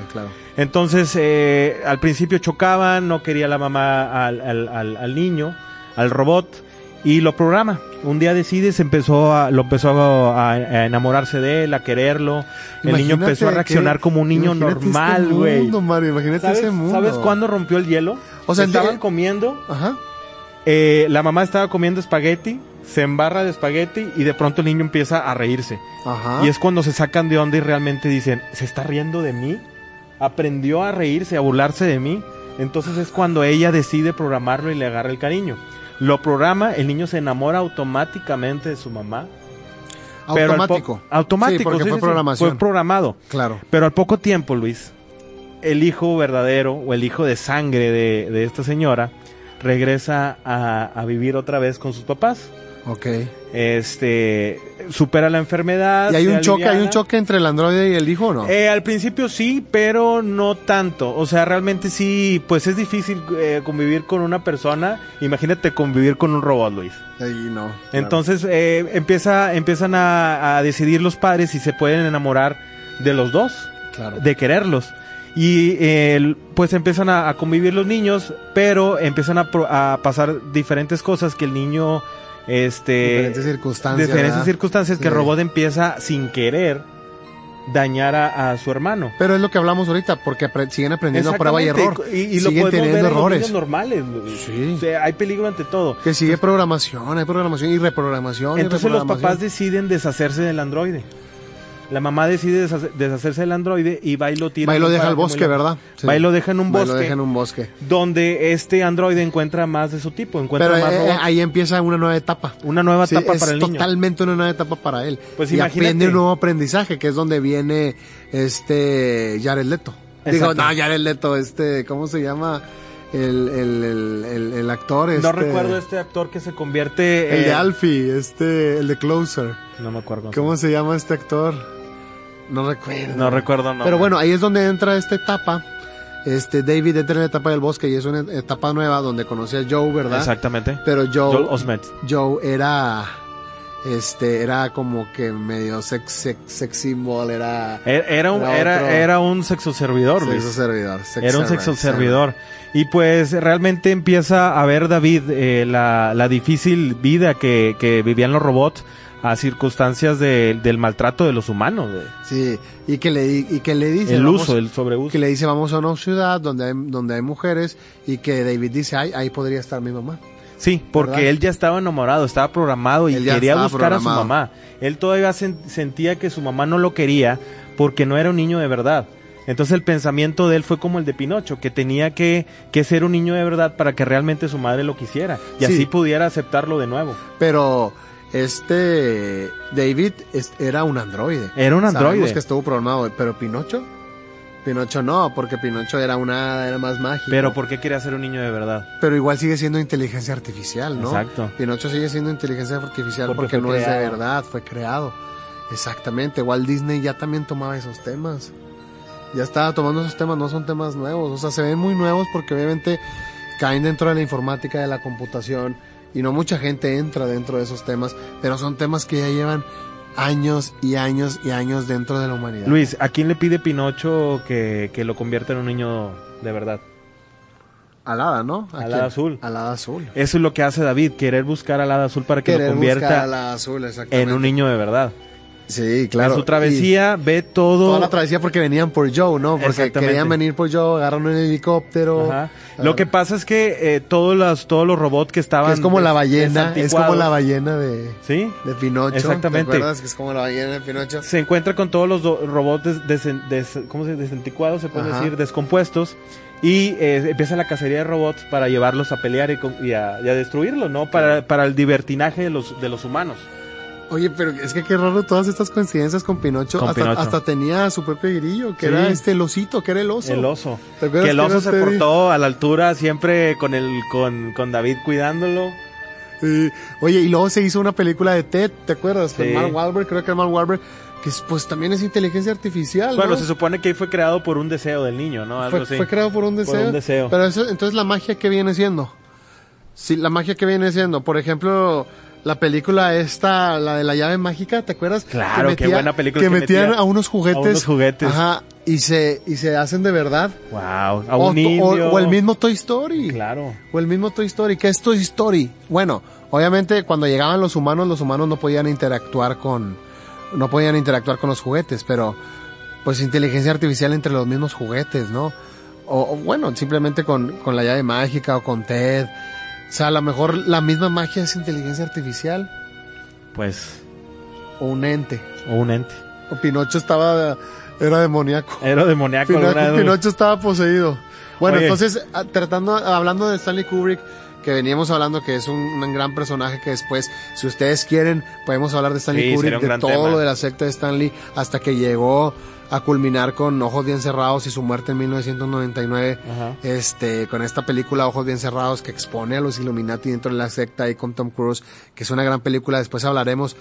Entonces, eh, al principio chocaban, no quería la mamá al, al, al niño, al robot y lo programa. Un día decide, se empezó a, lo empezó a, enamorarse de él, a quererlo. El niño empezó a reaccionar como un niño este normal, güey. imagínate ¿Sabes, ese mundo. ¿Sabes cuándo rompió el hielo? O sea, estaban comiendo. Ajá. Eh, la mamá estaba comiendo espagueti, se embarra de espagueti y de pronto el niño empieza a reírse. Ajá. Y es cuando se sacan de onda y realmente dicen, ¿se está riendo de mí? Aprendió a reírse, a burlarse de mí. Entonces es cuando ella decide programarlo y le agarra el cariño. Lo programa, el niño se enamora automáticamente de su mamá. Automático. automático. porque fue programación. Fue programado. Claro. Pero al poco tiempo, Luis, el hijo verdadero o el hijo de sangre de, esta señora regresa a, a, vivir otra vez con sus papás. Ok. Este supera la enfermedad. ¿Y hay un choque, hay un choque entre el androide y el hijo o no? Eh, al principio sí, pero no tanto. O sea, realmente sí, pues es difícil eh, convivir con una persona. Imagínate convivir con un robot, Luis. Ahí no. Entonces eh, empieza, empiezan a, decidir los padres si se pueden enamorar de los dos, claro. de quererlos. Y pues empiezan a, convivir los niños, pero empiezan a, a pasar diferentes cosas que el niño este diferentes circunstancias diferentes circunstancias que el robot empieza sin querer dañar a, su hermano. Pero es lo que hablamos ahorita porque siguen aprendiendo a prueba y error. y, lo siguen teniendo errores. normales sí. hay peligro ante todo. Que sigue programación hay programación y reprogramación entonces los papás deciden deshacerse del androide la mamá decide deshacerse del androide y va y lo tira. Va y lo deja al bosque, ¿verdad? Va y lo deja en un bosque. lo deja en un bosque. Donde este androide encuentra más de su tipo, encuentra Pero más eh, ahí empieza una nueva etapa. Una nueva etapa para el niño. totalmente una nueva etapa para él. Pues y aprende un nuevo aprendizaje, que es donde viene este Jared Leto. Digo, no, Jared Leto, este, ¿cómo se llama? El, el, el, el, actor. No este recuerdo este actor que se convierte. El de Alfie, este, el de Closer. No me acuerdo. ¿Cómo se llama este actor? No recuerdo. No recuerdo, no. Pero bueno, ahí es donde entra esta etapa. Este, David entra en la etapa del bosque y es una etapa nueva donde conoce a Joe, ¿verdad? Exactamente. Pero Joe, Joe Osment. Joe era, este, era como que medio sex, sex, sex symbol, era... Er, era, un, era, era, un sexo servidor, Sexo servidor. era un sexo servidor. Y pues realmente empieza a ver David eh, la, la difícil vida que, que vivían los robots a circunstancias del maltrato de los humanos. Sí, y que le, y que le dice... El uso, el sobreuso. Que le dice, vamos a una ciudad donde hay, donde hay mujeres y que David dice, ay, ahí podría estar mi mamá. Sí, porque él ya estaba enamorado, estaba programado y quería buscar a su mamá. Él todavía sentía que su mamá no lo quería porque no era un niño de verdad. Entonces el pensamiento de él fue como el de Pinocho, que tenía que, que ser un niño de verdad para que realmente su madre lo quisiera y así pudiera aceptarlo de nuevo. Pero este David era un androide. Era un androide. Sabemos que estuvo programado, pero Pinocho Pinocho no, porque Pinocho era una era más mágico. Pero ¿por qué quería ser un niño de verdad? Pero igual sigue siendo inteligencia artificial, ¿no? Exacto. Pinocho sigue siendo inteligencia artificial porque, no es de verdad, fue creado. Exactamente, igual Disney ya también tomaba esos temas. Ya estaba tomando esos temas, no son temas nuevos, o sea, se ven muy nuevos porque obviamente caen dentro de la informática, de la computación, y no mucha gente entra dentro de esos temas, pero son temas que ya llevan años y años y años dentro de la humanidad. Luis, ¿a quién le pide Pinocho que, lo convierta en un niño de verdad? Al hada, ¿no? Al hada azul. Al hada azul. Eso es lo que hace David, querer buscar al hada azul para que lo convierta en un niño de verdad. Sí, claro. En su travesía ve todo. Toda la travesía porque venían por Joe, ¿no? Porque querían venir por Joe, agarran un helicóptero. Ajá. Lo que pasa es que eh, todos, los, todos los robots que estaban. es como la ballena, es como la ballena de. ¿Sí? De Pinocho. Exactamente. ¿Te acuerdas que es como la ballena de Pinocho? Se encuentra con todos los robots des, ¿cómo se desanticuados, se puede decir, descompuestos. Y eh, empieza la cacería de robots para llevarlos a pelear y, a, destruirlos, ¿no? Para, para el divertinaje de los, de los humanos. Oye, pero es que qué raro todas estas coincidencias con Pinocho. hasta, tenía su propio grillo, que era este el osito, que era el oso. El oso. que el oso se portó a la altura siempre con el con, con David cuidándolo. oye, y luego se hizo una película de Ted, ¿te acuerdas? Con Mark Wahlberg, creo que Mark Wahlberg, que pues también es inteligencia artificial. Bueno, se supone que fue creado por un deseo del niño, ¿no? Algo fue, fue, creado por un deseo. Por un deseo. Pero eso, entonces la magia que viene siendo. Sí, la magia que viene siendo. Por ejemplo, la película esta, la de la llave mágica, ¿te acuerdas? Claro, qué buena película. Que, metían a unos juguetes. A unos juguetes. Ajá, y se, y se hacen de verdad. Wow, a un o, O, el mismo Toy Story. Claro. O el mismo Toy Story. ¿Qué es Toy Story? Bueno, obviamente cuando llegaban los humanos, los humanos no podían interactuar con, no podían interactuar con los juguetes, pero pues inteligencia artificial entre los mismos juguetes, ¿no? O, bueno, simplemente con, con la llave mágica o con Ted o sea, a lo mejor la misma magia es inteligencia artificial. Pues. O un ente. O un ente. O Pinocho estaba. Era demoníaco. Era demoníaco. Pinocho, Pinocho estaba poseído. Bueno, entonces, tratando, hablando de Stanley Kubrick, que veníamos hablando que es un, gran personaje que después, si ustedes quieren, podemos hablar de Stanley Kubrick, de todo lo de la secta de Stanley, hasta que llegó a culminar con Ojos Bien Cerrados y su muerte en 1999, este, con esta película Ojos Bien Cerrados que expone a los Illuminati dentro de la secta y con Tom Cruise, que es una gran película, después hablaremos.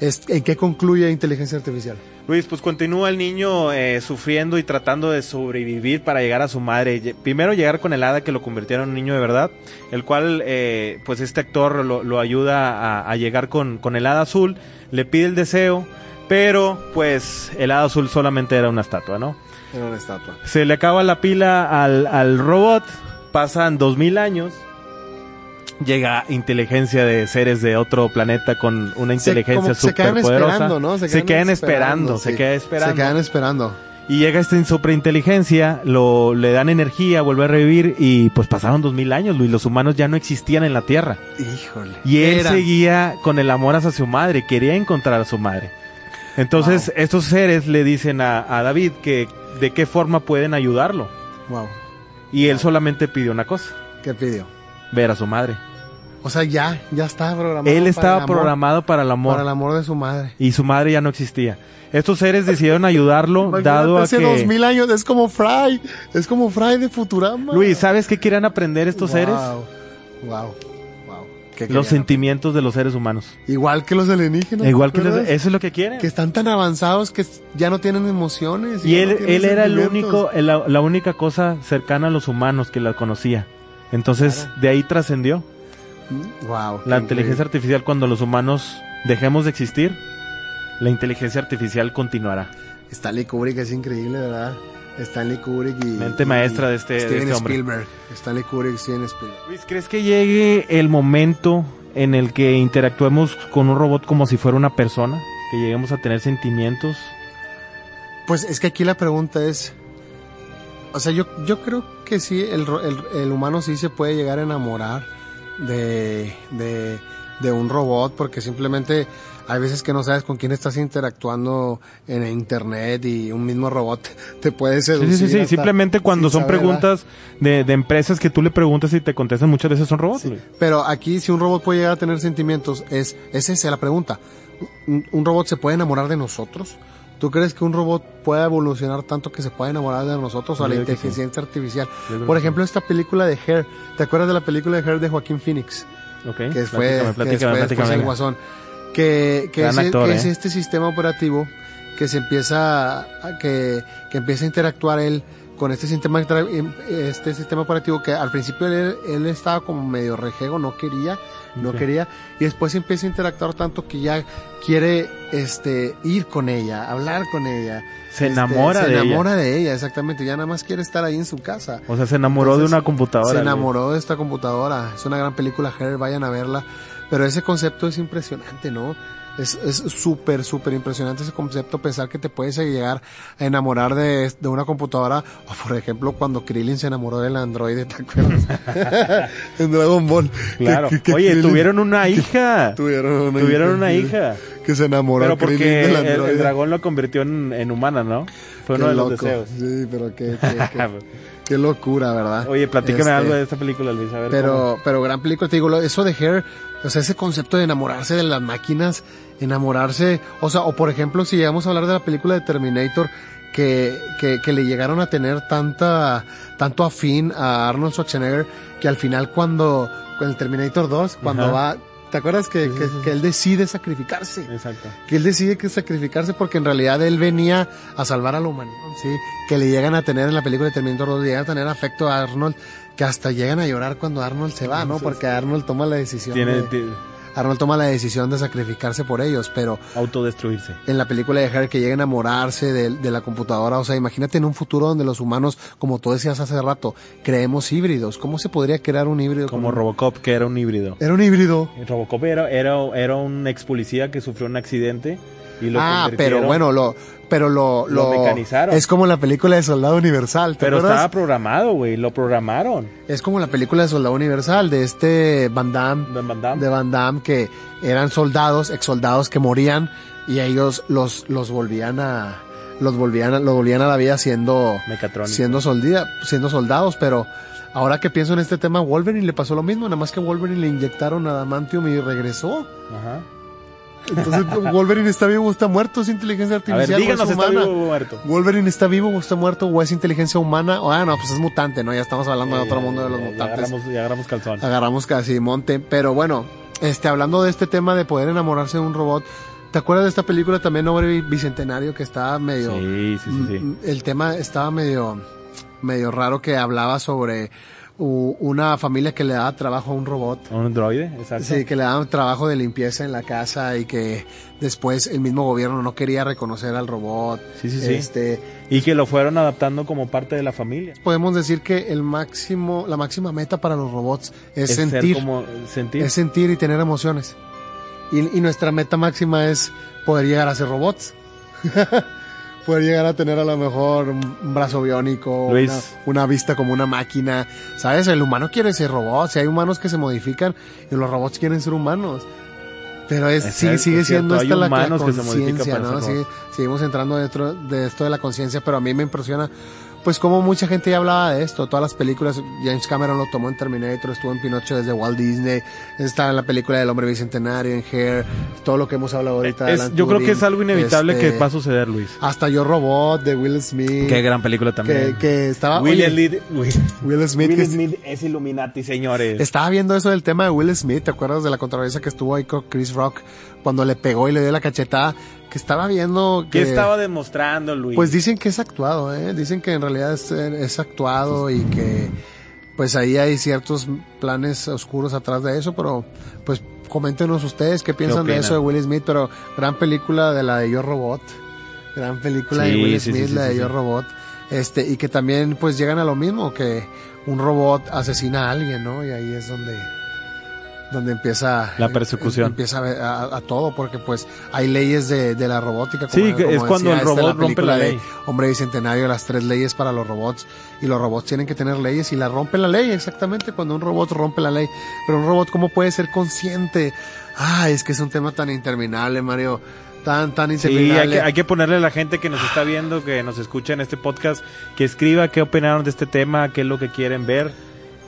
¿En qué concluye inteligencia artificial? Luis, pues continúa el niño eh, sufriendo y tratando de sobrevivir para llegar a su madre. Primero llegar con el hada que lo convirtiera en un niño de verdad, el cual eh, pues este actor lo, ayuda a, llegar con, con el hada azul, le pide el deseo, pero, pues, el hada azul solamente era una estatua, ¿no? Era una estatua. Se le acaba la pila al, al robot, pasan dos mil años, llega inteligencia de seres de otro planeta con una inteligencia súper poderosa. ¿no? Se quedan, esperando, se quedan esperando. Se quedan esperando. Y llega esta superinteligencia, lo, le dan energía, vuelve a revivir y pues pasaron dos mil años, Luis, los humanos ya no existían en la Tierra. Híjole. Y él seguía con el amor hacia su madre, quería encontrar a su madre. Entonces, estos seres le dicen a, David que de qué forma pueden ayudarlo. Wow. Y él solamente pidió una cosa. ¿Qué pidió? Ver a su madre. O sea, ya, ya estaba programado. Él estaba programado para el amor. Para el amor de su madre. Y su madre ya no existía. Estos seres decidieron ayudarlo, dado a hace que... dos mil años, es como Fry, es como Fry de Futurama. Luis, ¿sabes qué quieren aprender estos seres? Wow los sentimientos de los seres humanos. Igual que los alienígenas. Igual que los, eso es lo que quieren. Que están tan avanzados que ya no tienen emociones. Y, él, él era el único, la, única cosa cercana a los humanos que la conocía. Entonces, de ahí trascendió. Wow. La inteligencia artificial, cuando los humanos dejemos de existir, la inteligencia artificial continuará. Stanley Kubrick es increíble, ¿verdad? Stanley Kubrick y... Mente maestra de este, Steven este Spielberg. Stanley Kubrick, Steven Spielberg. Luis, ¿crees que llegue el momento en el que interactuemos con un robot como si fuera una persona? Que lleguemos a tener sentimientos. Pues es que aquí la pregunta es... O sea, yo, yo creo que sí, el, el, el humano sí se puede llegar a enamorar de, de, de un robot porque simplemente hay veces que no sabes con quién estás interactuando en internet y un mismo robot te puede seducir. Sí, sí, sí. Simplemente cuando son preguntas de, de, empresas que tú le preguntas y te contestan muchas veces son robots. Pero aquí si un robot puede llegar a tener sentimientos, es, es esa la pregunta. ¿Un, robot se puede enamorar de nosotros? ¿Tú crees que un robot pueda evolucionar tanto que se pueda enamorar de nosotros o a la inteligencia artificial? Por ejemplo, esta película de Hair. ¿Te acuerdas de la película de Hair de Joaquín Phoenix? Okay. Que fue, platícame, que el Guasón que, que, es, ¿eh? este sistema operativo que se empieza a, que, que empieza a interactuar él con este sistema este sistema operativo que al principio él, él estaba como medio rejego, no quería, no quería y después empieza a interactuar tanto que ya quiere este ir con ella, hablar con ella. Se este, enamora de ella. Se enamora de ella, exactamente, ya nada más quiere estar ahí en su casa. O sea, se enamoró de una computadora. Se enamoró de esta computadora. Es una gran película, Her, vayan a verla. Pero ese concepto es impresionante, ¿no? Es súper, súper impresionante ese concepto, pensar que te puedes llegar a enamorar de, de, una computadora, o por ejemplo cuando Krillin se enamoró del androide, ¿te acuerdas? en Dragon Ball. Claro. Oye, tuvieron una hija. tuvieron una tuvieron hija. Una hija. Que se enamoró pero porque del androide. El, dragón lo convirtió en, en humana, ¿no? Fue uno de los deseos. Sí, pero qué, qué, locura, ¿verdad? Oye, platícame este, algo de esta película, Luis. A ver pero, pero gran película, te digo, eso de Hair o sea, ese concepto de enamorarse de las máquinas, enamorarse, o sea, o por ejemplo, si llegamos a hablar de la película de Terminator, que, que, que le llegaron a tener tanta, tanto afín a Arnold Schwarzenegger, que al final cuando, con el Terminator 2, cuando va, ¿Te acuerdas que, que, él decide sacrificarse? Exacto. Que él decide que sacrificarse porque en realidad él venía a salvar a la humanidad, ¿sí? Que le llegan a tener en la película de Terminator 2, le llegan a tener afecto a Arnold que hasta llegan a llorar cuando Arnold se va, ¿no? Porque Arnold toma la decisión. Tiene, Arnold toma la decisión de sacrificarse por ellos, pero... Autodestruirse. En la película de Harry que llega a enamorarse de, la computadora, o sea, imagínate en un futuro donde los humanos, como tú decías hace rato, creemos híbridos. ¿Cómo se podría crear un híbrido? Como, Robocop, que era un híbrido. Era un híbrido. Robocop era, era, era un ex policía que sufrió un accidente ah, pero bueno, lo, pero lo, lo, mecanizaron. Es como la película de Soldado Universal. pero estaba programado, güey, lo programaron. Es como la película de Soldado Universal de este Van Damme, de Van Damme, de Van Damme que eran soldados, ex soldados que morían y ellos los, los volvían a, los volvían, a, los volvían a la vida siendo, siendo, siendo soldados, pero ahora que pienso en este tema, Wolverine le pasó lo mismo, nada más que Wolverine le inyectaron adamantium y regresó. Ajá. Entonces, Wolverine está vivo o está muerto, es inteligencia artificial. A ver, díganos, ¿está vivo o muerto? Wolverine está vivo o está muerto o es inteligencia humana. Ah, no, pues es mutante, ¿no? Ya estamos hablando de otro mundo de los mutantes. Agarramos, ya agarramos calzón. Agarramos casi monte. Pero bueno, este, hablando de este tema de poder enamorarse de un robot, ¿Te acuerdas de esta película también, Hombre Bicentenario, que estaba medio... Sí, sí, sí, sí. El tema estaba medio, medio raro que hablaba sobre una familia que le daba trabajo a un robot. ¿A un androide? Exacto. Sí, que le daban trabajo de limpieza en la casa y que después el mismo gobierno no quería reconocer al robot. Sí, sí, sí. Este, y que lo fueron adaptando como parte de la familia. Podemos decir que el máximo, la máxima meta para los robots es, sentir, sentir. Es sentir y tener emociones. Y, y nuestra meta máxima es poder llegar a ser robots. poder llegar a tener a lo mejor un brazo biónico, una, vista como una máquina. ¿Sabes? El humano quiere ser robot. Si hay humanos que se modifican y los robots quieren ser humanos. Pero es, sí, sigue siendo esta la, conciencia, ¿no? seguimos entrando dentro de esto de la conciencia, pero a mí me impresiona pues como mucha gente ya hablaba de esto, todas las películas, James Cameron lo tomó en Terminator, estuvo en Pinocho desde Walt Disney, está en la película del hombre bicentenario, en Hair, todo lo que hemos hablado ahorita. yo creo que es algo inevitable que este, va a suceder, Luis. Hasta Yo Robot de Will Smith. Qué gran película también. Que, estaba... Will, Smith. Will Smith es Illuminati, señores. Estaba viendo eso del tema de Will Smith, ¿te acuerdas de la controversia que estuvo ahí con Chris Rock cuando le pegó y le dio la cachetada? que estaba viendo que... ¿Qué estaba demostrando, Luis? Pues dicen que es actuado, ¿eh? Dicen que en realidad es, actuado y que pues ahí hay ciertos planes oscuros atrás de eso, pero pues coméntenos ustedes qué piensan de eso de Will Smith, pero gran película de la de Yo Robot, gran película de Will Smith, la de Yo Robot, este, y que también pues llegan a lo mismo, que un robot asesina a alguien, ¿no? Y ahí es donde donde empieza la persecución. empieza a, todo porque pues hay leyes de, de la robótica como, sí es cuando el robot rompe la ley. Hombre bicentenario las tres leyes para los robots y los robots tienen que tener leyes y la rompe la ley exactamente cuando un robot rompe la ley. Pero un robot cómo puede ser consciente ah es que es un tema tan interminable Mario tan tan interminable. Sí, hay que, hay que ponerle a la gente que nos está viendo, que nos escucha en este podcast, que escriba qué opinaron de este tema, qué es lo que quieren ver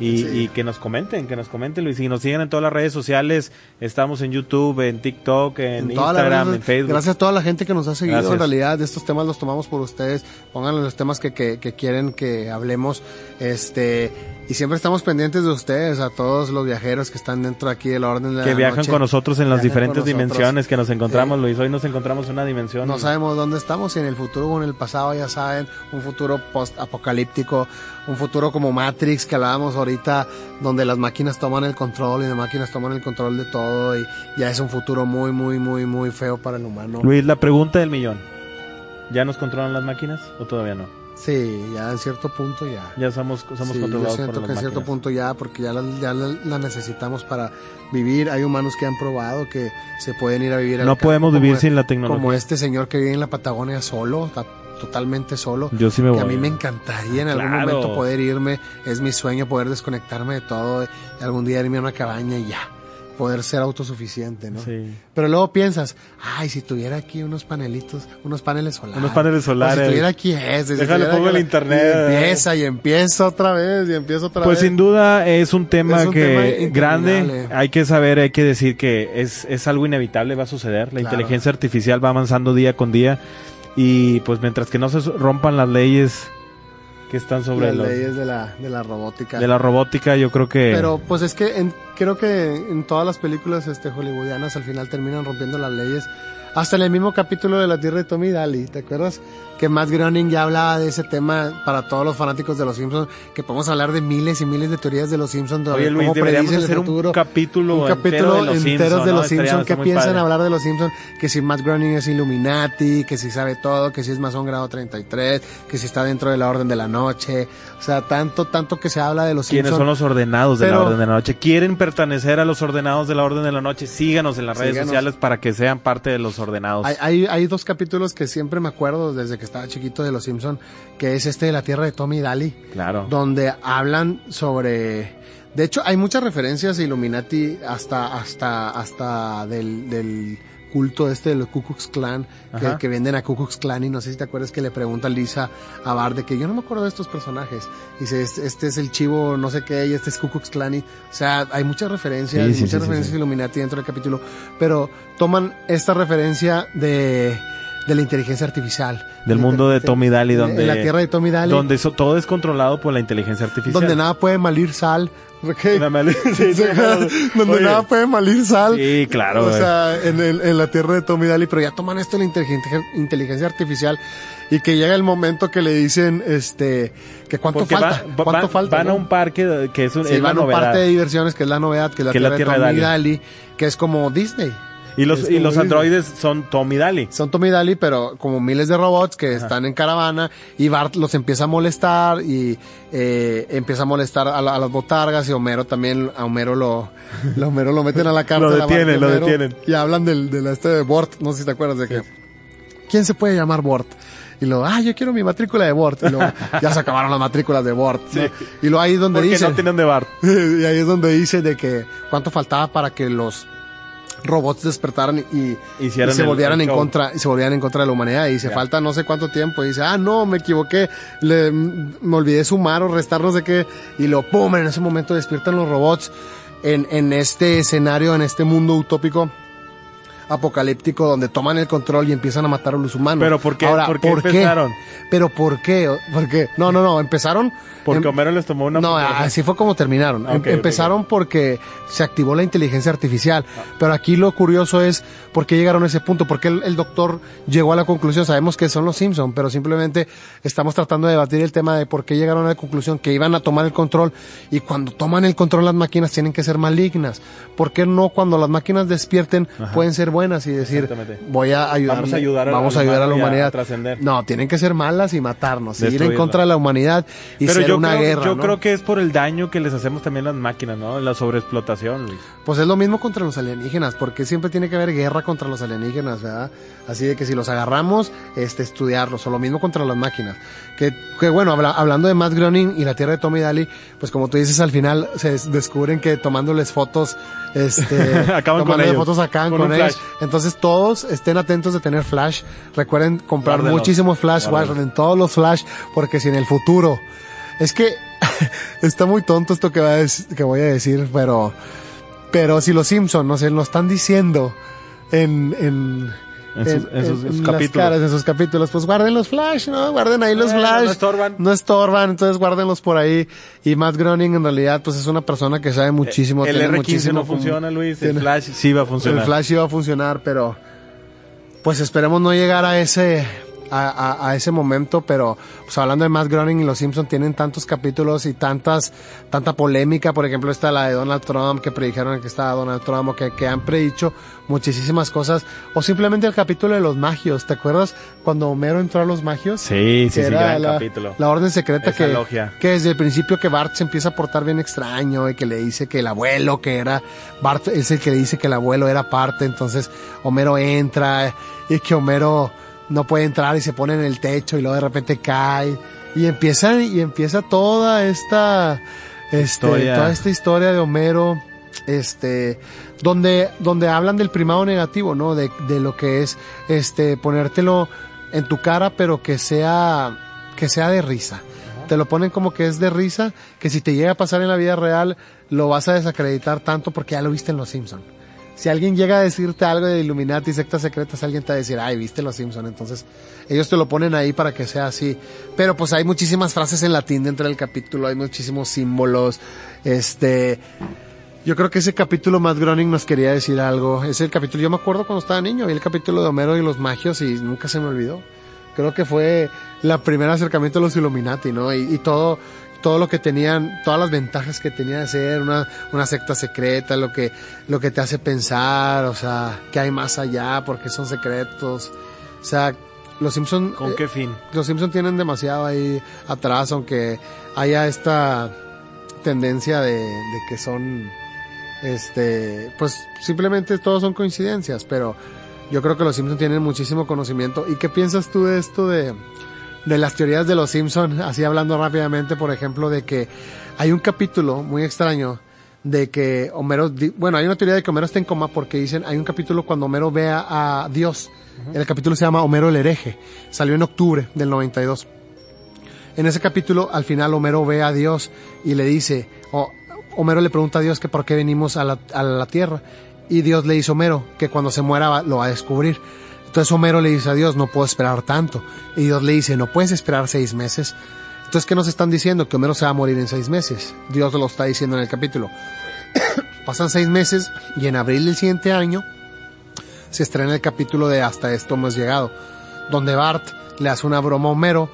y, que nos comenten, que nos comenten, Luis. Y nos siguen en todas las redes sociales. Estamos en YouTube, en TikTok, en, Instagram, en Facebook. Gracias a toda la gente que nos ha seguido. En realidad, estos temas los tomamos por ustedes. Pónganle los temas que, que, que quieren que hablemos. Este, y siempre estamos pendientes de ustedes, a todos los viajeros que están dentro aquí del orden de Que viajan con nosotros en las diferentes dimensiones que nos encontramos, Luis. Hoy nos encontramos en una dimensión. No sabemos dónde estamos, si en el futuro o en el pasado, ya saben, un futuro post-apocalíptico, un futuro como Matrix que hablábamos ahorita, donde las máquinas toman el control y las máquinas toman el control de todo y ya es un futuro muy, muy, muy, muy feo para el humano. Luis, la pregunta del millón. ¿Ya nos controlan las máquinas o todavía no? Sí, ya en cierto punto ya. Ya somos, somos controlados yo siento que en cierto punto ya, porque ya la, ya la, necesitamos para vivir. Hay humanos que han probado que se pueden ir a vivir. No podemos vivir sin la tecnología. Como este señor que vive en la Patagonia solo, está totalmente solo. Yo sí me voy. Que a mí me encantaría en algún momento poder irme. Es mi sueño poder desconectarme de todo algún día irme a una cabaña y ya poder ser autosuficiente, ¿no? Sí. Pero luego piensas, ay, si tuviera aquí unos panelitos, unos paneles solares. Unos paneles solares. si tuviera aquí ese. Déjale pongo el internet. Y empieza y empieza otra vez y empieza otra pues vez. Pues sin duda es un tema que grande. Hay que saber, hay que decir que es, es algo inevitable, va a suceder. La inteligencia artificial va avanzando día con día. Y pues mientras que no se rompan las leyes que están sobre las leyes de la, de la robótica. De la robótica, yo creo que. Pero pues es que en, creo que en todas las películas este hollywoodianas al final terminan rompiendo las leyes hasta en el mismo capítulo de La Tierra de Tommy Daly, ¿te acuerdas? Que Matt Groening ya hablaba de ese tema para todos los fanáticos de Los Simpsons, que podemos hablar de miles y miles de teorías de Los Simpsons, de Oye, Luis, cómo predicen el futuro. Un capítulo, un capítulo entero de Los enteros de Los Simpsons, que piensan hablar de Los Simpsons, que si Matt Groening es Illuminati, que si sabe todo, que si es masón grado 33, que si está dentro de la Orden de la Noche, o sea, tanto, tanto que se habla de Los Simpsons. ¿Quiénes son los ordenados de la Orden de la Noche? ¿Quieren pertenecer a los ordenados de la Orden de la Noche? Síganos en las redes sociales para que sean parte de los ordenados. Hay, hay, dos capítulos que siempre me acuerdo desde que estaba chiquito de Los Simpson, que es este de la Tierra de Tommy Daly. Claro. Donde hablan sobre... De hecho, hay muchas referencias a Illuminati hasta, hasta, hasta del, del culto este de los Ku Klux Klan, que, venden a Ku Klux Klan y no sé si te acuerdas que le pregunta Lisa a Bart de que yo no me acuerdo de estos personajes. Y dice, este, este, es el chivo no sé qué y este es Ku Klux Klan. Y, o sea, hay muchas referencias, muchas referencias a Illuminati dentro del capítulo, pero toman esta referencia de de la inteligencia artificial. Del mundo de Tommy Daly, donde... En la tierra de Tommy Daly. Donde eso, todo es controlado por la inteligencia artificial. Donde nada puede malir sal. Donde nada puede malir sal. Sí, claro. O sea, en, el, en, la tierra de Tommy Daly, pero ya toman esto de la inteligencia, inteligencia artificial y que llega el momento que le dicen, este, que cuánto falta. ¿Cuánto falta? Van a un parque que es, un, sí, van a un parque de diversiones que es la novedad, que es la, tierra, de Tommy Daly, que es como Disney. Y los, y los androides son Tommy Daly. Son Tommy Daly, pero como miles de robots que están en caravana y Bart los empieza a molestar y eh, empieza a molestar a, las botargas y Homero también, a Homero lo, lo Homero lo meten a la cárcel. lo detienen, lo detienen. Y hablan del, del este de Bort, no sé si te acuerdas de que, ¿quién se puede llamar Bort? Y luego, ah, yo quiero mi matrícula de Bort. Y luego, ya se acabaron las matrículas de Bort. Y luego ahí es donde dice. no tienen de Bart. y ahí es donde dice de que cuánto faltaba para que los robots despertaran y, se volvieran en contra, y se volvieran en contra de la humanidad. Y se falta no sé cuánto tiempo. Y dice, ah, no, me equivoqué, le, me olvidé sumar o restar no sé qué. Y lo pum, en ese momento despiertan los robots en, en este escenario, en este mundo utópico apocalíptico donde toman el control y empiezan a matar a los humanos. Pero ¿por qué, Ahora, ¿por qué empezaron? Pero ¿por qué? ¿Por qué? No, no, no, empezaron... Porque Homero les tomó una... No, así fue como terminaron. Em, empezaron porque se activó la inteligencia artificial. Ah. Pero aquí lo curioso es por qué llegaron a ese punto, por qué el, doctor llegó a la conclusión. Sabemos que son los Simpson, pero simplemente estamos tratando de debatir el tema de por qué llegaron a la conclusión que iban a tomar el control y cuando toman el control las máquinas tienen que ser malignas. ¿Por qué no cuando las máquinas despierten pueden ser buenas? Buenas y decir, voy a ayudar, vamos a ayudar a, vamos a, a, ayudar a la humanidad. trascender. No, tienen que ser malas y matarnos, ir en contra de la humanidad y Pero ser yo una creo, guerra. Yo ¿no? creo que es por el daño que les hacemos también las máquinas, ¿no? La sobreexplotación, Luis. Pues es lo mismo contra los alienígenas, porque siempre tiene que haber guerra contra los alienígenas, ¿verdad? Así de que si los agarramos, este, estudiarlos, o lo mismo contra las máquinas. Que, que bueno, habla- hablando de Matt Groening y la Tierra de Tommy Daly, pues como tú dices, al final se des- descubren que tomándoles fotos, este, Acaban con ellos. fotos acaban Con con, ellos. flash. Entonces todos estén atentos de tener flash. Recuerden comprar Guárdenlos. muchísimos flash, guarden todos los flash, porque si en el futuro, es que está muy tonto esto que, va a que voy a decir, pero, pero si los Simpson, no sé, lo están diciendo en, en, En sus- en sus- en sus las capítulos. caras, en sus capítulos, pues guarden los flash, ¿no? Guarden ahí los Bueno, flash. no estorban. No estorban, entonces guárdenlos por ahí. Y Matt Groening en realidad, pues es una persona que sabe muchísimo. El tiene R15 muchísimo no funciona, Luis. tiene- El Flash sí va a funcionar. el flash iba a funcionar, pero pues esperemos no llegar a ese a, a- a ese momento, pero pues hablando de Matt Groening y los Simpsons tienen tantos capítulos y tantas tanta polémica, por ejemplo está la de Donald Trump que predijeron que estaba Donald Trump o que, que han predicho muchísimas cosas o simplemente el capítulo de los magios, ¿te acuerdas cuando Homero entró a los magios? Sí, sí, sí, era gran la, capítulo. la orden secreta Esa que, logia. que desde el principio que Bart se empieza a portar bien extraño y que le dice que el abuelo que era Bart es el que le dice que el abuelo era parte, entonces Homero entra y que Homero no puede entrar y se pone en el techo y luego de repente cae y empieza y empieza toda esta este Historia. toda esta historia de Homero este donde donde hablan del primado negativo, ¿no? De, de lo que es este ponértelo en tu cara pero que sea que sea de risa. Te lo ponen como que es de risa, que si te llega a pasar en la vida real, lo vas a desacreditar tanto porque ya lo viste en Los Simpson. Si alguien llega a decirte algo de Illuminati, sectas secretas, alguien te va a decir, ay, viste Los Simpson. Entonces, ellos te lo ponen ahí para que sea así. Pero pues hay muchísimas frases en latín dentro del capítulo, hay muchísimos símbolos. Este, yo creo que ese capítulo Matt Groening nos quería decir algo. Es el capítulo, yo me acuerdo cuando estaba niño, vi el capítulo de Homero y los magios y nunca se me olvidó. Creo que fue la primera acercamiento a los Illuminati, ¿no? Y todo, todo lo que tenían, todas las ventajas que tenía de ser una, una secta secreta, lo que, lo que te hace pensar, o sea, que hay más allá, porque son secretos. O sea, los Simpson, ¿Con eh, qué fin? los Simpson tienen demasiado ahí atrás, aunque haya esta tendencia de, de que son, este, pues simplemente todos son coincidencias, pero yo creo que los Simpson tienen muchísimo conocimiento. ¿Y qué piensas tú de esto de, de las teorías de los Simpson? Así hablando rápidamente, por ejemplo, de que hay un capítulo muy extraño de que Homero, bueno, hay una teoría de que Homero está en coma porque dicen, hay un capítulo cuando Homero ve a, Dios. El capítulo se llama Homero el hereje. Salió en octubre del 92. En ese capítulo, al final, Homero ve a Dios y le dice, o Homero le pregunta a Dios que por qué venimos a la, a la tierra. Y Dios le dice a Homero que cuando se muera lo va a descubrir. Entonces Homero le dice a Dios, no puedo esperar tanto. Y Dios le dice, no puedes esperar seis meses. Entonces, ¿qué nos están diciendo? Que Homero se va a morir en seis meses. Dios lo está diciendo en el capítulo. Pasan seis meses y en abril del siguiente año se estrena el capítulo de Hasta esto hemos llegado, donde Bart le hace una broma a Homero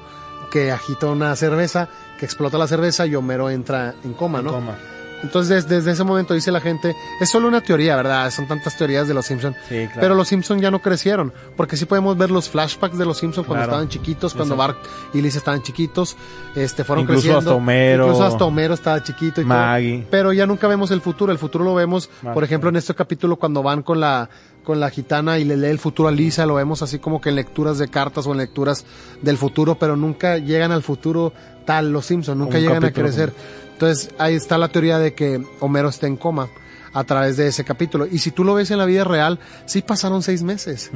que agita una cerveza, que explota la cerveza y Homero entra en coma, ¿no? Coma. Entonces, des- desde ese momento dice la gente, es solo una teoría, ¿verdad? Son tantas teorías de los Simpsons. Sí, claro. Pero los Simpsons ya no crecieron, porque sí podemos ver los flashbacks de los Simpsons cuando Claro. estaban chiquitos, cuando. Bart y Lisa estaban chiquitos, este, fueron Incluso creciendo. hasta Homero. Incluso hasta Homero estaba chiquito y todo. Maggie. Pero ya nunca vemos el futuro, el futuro lo vemos, por ejemplo, en este capítulo cuando van con la, con la gitana y le lee el futuro a Lisa, lo vemos así como que en lecturas de cartas o en lecturas del futuro, pero nunca llegan al futuro tal los Simpsons, nunca Un llegan a crecer. Entonces ahí está la teoría de que Homero está en coma a través de ese capítulo. Y si tú lo ves en la vida real, sí pasaron seis meses.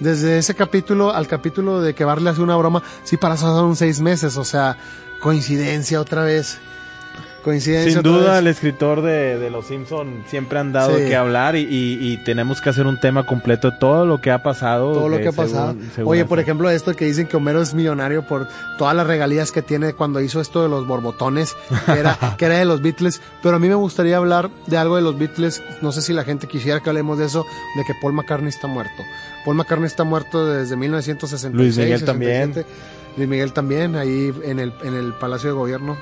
Desde ese capítulo al capítulo de que Bart le hace una broma, sí pasaron seis meses. O sea, coincidencia otra vez. Coincidencia Sin duda, vez. el escritor de, de Los Simpson siempre han dado Sí. que hablar y, y- y tenemos que hacer un tema completo de todo lo que ha pasado. todo lo de- que ha pasado. según- según Oye, por ejemplo, esto que dicen que Homero es millonario por todas las regalías que tiene cuando hizo esto de los borbotones, que era, que era de los Beatles. Pero a mí me gustaría hablar de algo de los Beatles. No sé si la gente quisiera que hablemos de eso, de que Paul McCartney está muerto. Paul McCartney está muerto desde 1966. Luis Miguel también. 67. Luis Miguel también, ahí en el, en el Palacio de Gobierno.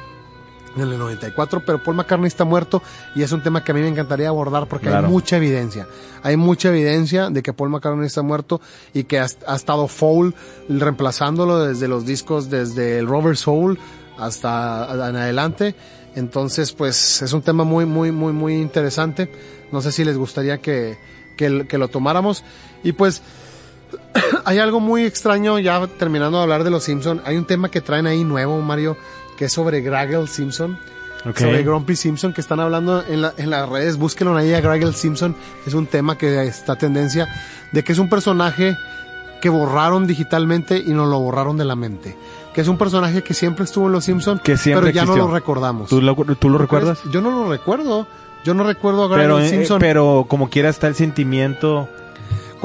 En el 94, pero Paul McCartney está muerto y es un tema que a mí me encantaría abordar porque hay mucha evidencia. Hay mucha evidencia de que Paul McCartney está muerto y que ha, estado Foul reemplazándolo desde los discos, desde el Robert Soul hasta en adelante. Entonces, pues es un tema muy, muy, muy, muy interesante. No sé si les gustaría que, que, que lo tomáramos. Y pues, hay algo muy extraño, ya terminando de hablar de los Simpson, hay un tema que traen ahí nuevo, Mario, que es sobre Graggle Simpson. Sobre Grumpy Simpson, que están hablando en, la, en las redes, búsquenlo ahí a Graggle Simpson, es un tema que está tendencia, de que es un personaje que borraron digitalmente y nos lo borraron de la mente. Que es un personaje que siempre estuvo en Los Simpsons, pero ya no lo recordamos. ¿Tú lo, tú lo recuerdas? Yo no lo recuerdo. Yo no recuerdo a Graggle eh, Simpson. pero como quiera está el sentimiento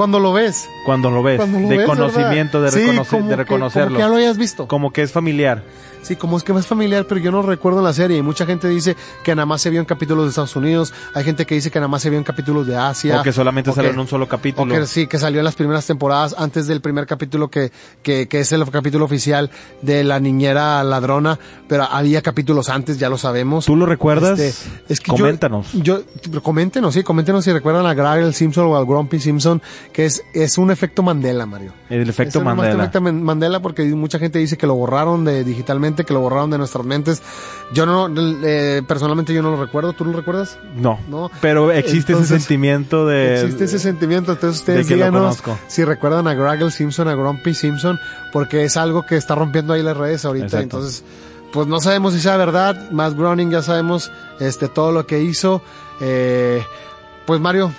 cuando lo ves. Cuando lo ves. de conocimiento, de, de reconocerlo. como que ya lo hayas visto. Como que es familiar. Sí, como es que es familiar, pero yo no recuerdo la serie. Y mucha gente dice que nada más se vio en capítulos de Estados Unidos. Hay gente que dice que nada más se vio en capítulos de Asia. O que solamente salió en un solo capítulo. O que sí, que salió en las primeras temporadas antes del primer capítulo que, que, que es el capítulo oficial de la niñera ladrona. Pero había capítulos antes, ya lo sabemos. ¿Tú lo recuerdas? Este, es que coméntanos. Yo, coméntenos, sí, coméntenos si recuerdan a Graggle Simpson o al Grumpy Simpson, que es, es un efecto Mandela, Mario. El efecto es Mandela. El efecto Mandela porque mucha gente dice que lo borraron de digitalmente, que lo borraron de nuestra nuestras mentes. Yo no, eh, personalmente yo no lo recuerdo, ¿tú lo recuerdas? No. No. Pero existe ese sentimiento de... Existe ese sentimiento, entonces ustedes díganos si recuerdan a Graggle Simpson, a Grumpy Simpson, porque es algo que está rompiendo ahí las redes ahorita, entonces pues no sabemos si sea verdad, más Groening ya sabemos este todo lo que hizo. Eh, pues Mario,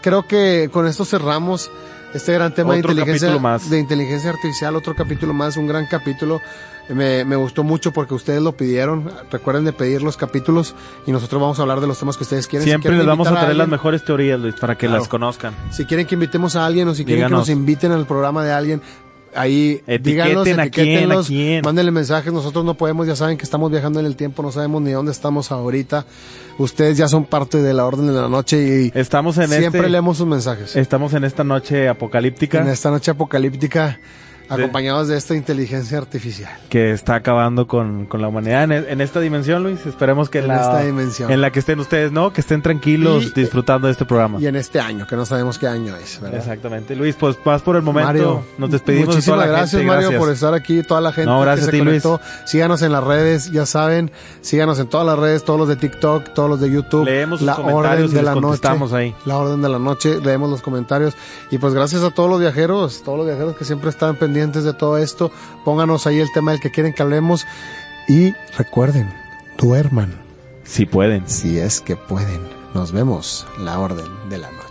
creo que con esto cerramos este gran tema de inteligencia, de inteligencia artificial, otro capítulo más, un gran capítulo. Me, me, gustó mucho porque ustedes lo pidieron. Recuerden de pedir los capítulos y nosotros vamos a hablar de los temas que ustedes quieren. Siempre les vamos a traer las mejores teorías, Luis, para que las conozcan. Si quieren que invitemos a alguien o si quieren que nos inviten al programa de alguien, ahí díganos, etiquétenlos, mándenle mensajes. Nosotros no podemos, ya saben que estamos viajando en el tiempo, no sabemos ni dónde estamos ahorita. Ustedes ya son parte de la orden de la noche y estamos en siempre este leemos sus mensajes. Estamos en esta noche apocalíptica. En esta noche apocalíptica acompañados de esta inteligencia artificial. Que está acabando con, con la humanidad en, esta dimensión, Luis. Esperemos que en, la, esta dimensión. en la que estén ustedes, ¿no? Que estén tranquilos disfrutando de este programa. Y en este año, que no sabemos qué año es, ¿verdad? Exactamente. Luis, pues más por el momento. Mario, nos despedimos. Muchísimas gracias, Mario, por estar aquí. Toda la gente gracias que se conectó. Síganos en las redes, ya saben. Síganos en todas las redes, todos los de TikTok, todos los de YouTube. Leemos la orden de la noche. Ahí. La orden de la noche, leemos los comentarios. Y pues gracias a todos los viajeros, todos los viajeros que siempre están pendientes de todo esto Pónganos ahí el tema del que quieren que hablemos. Y recuerden, duerman. Si pueden. Si es que pueden. Nos vemos la orden de la noche.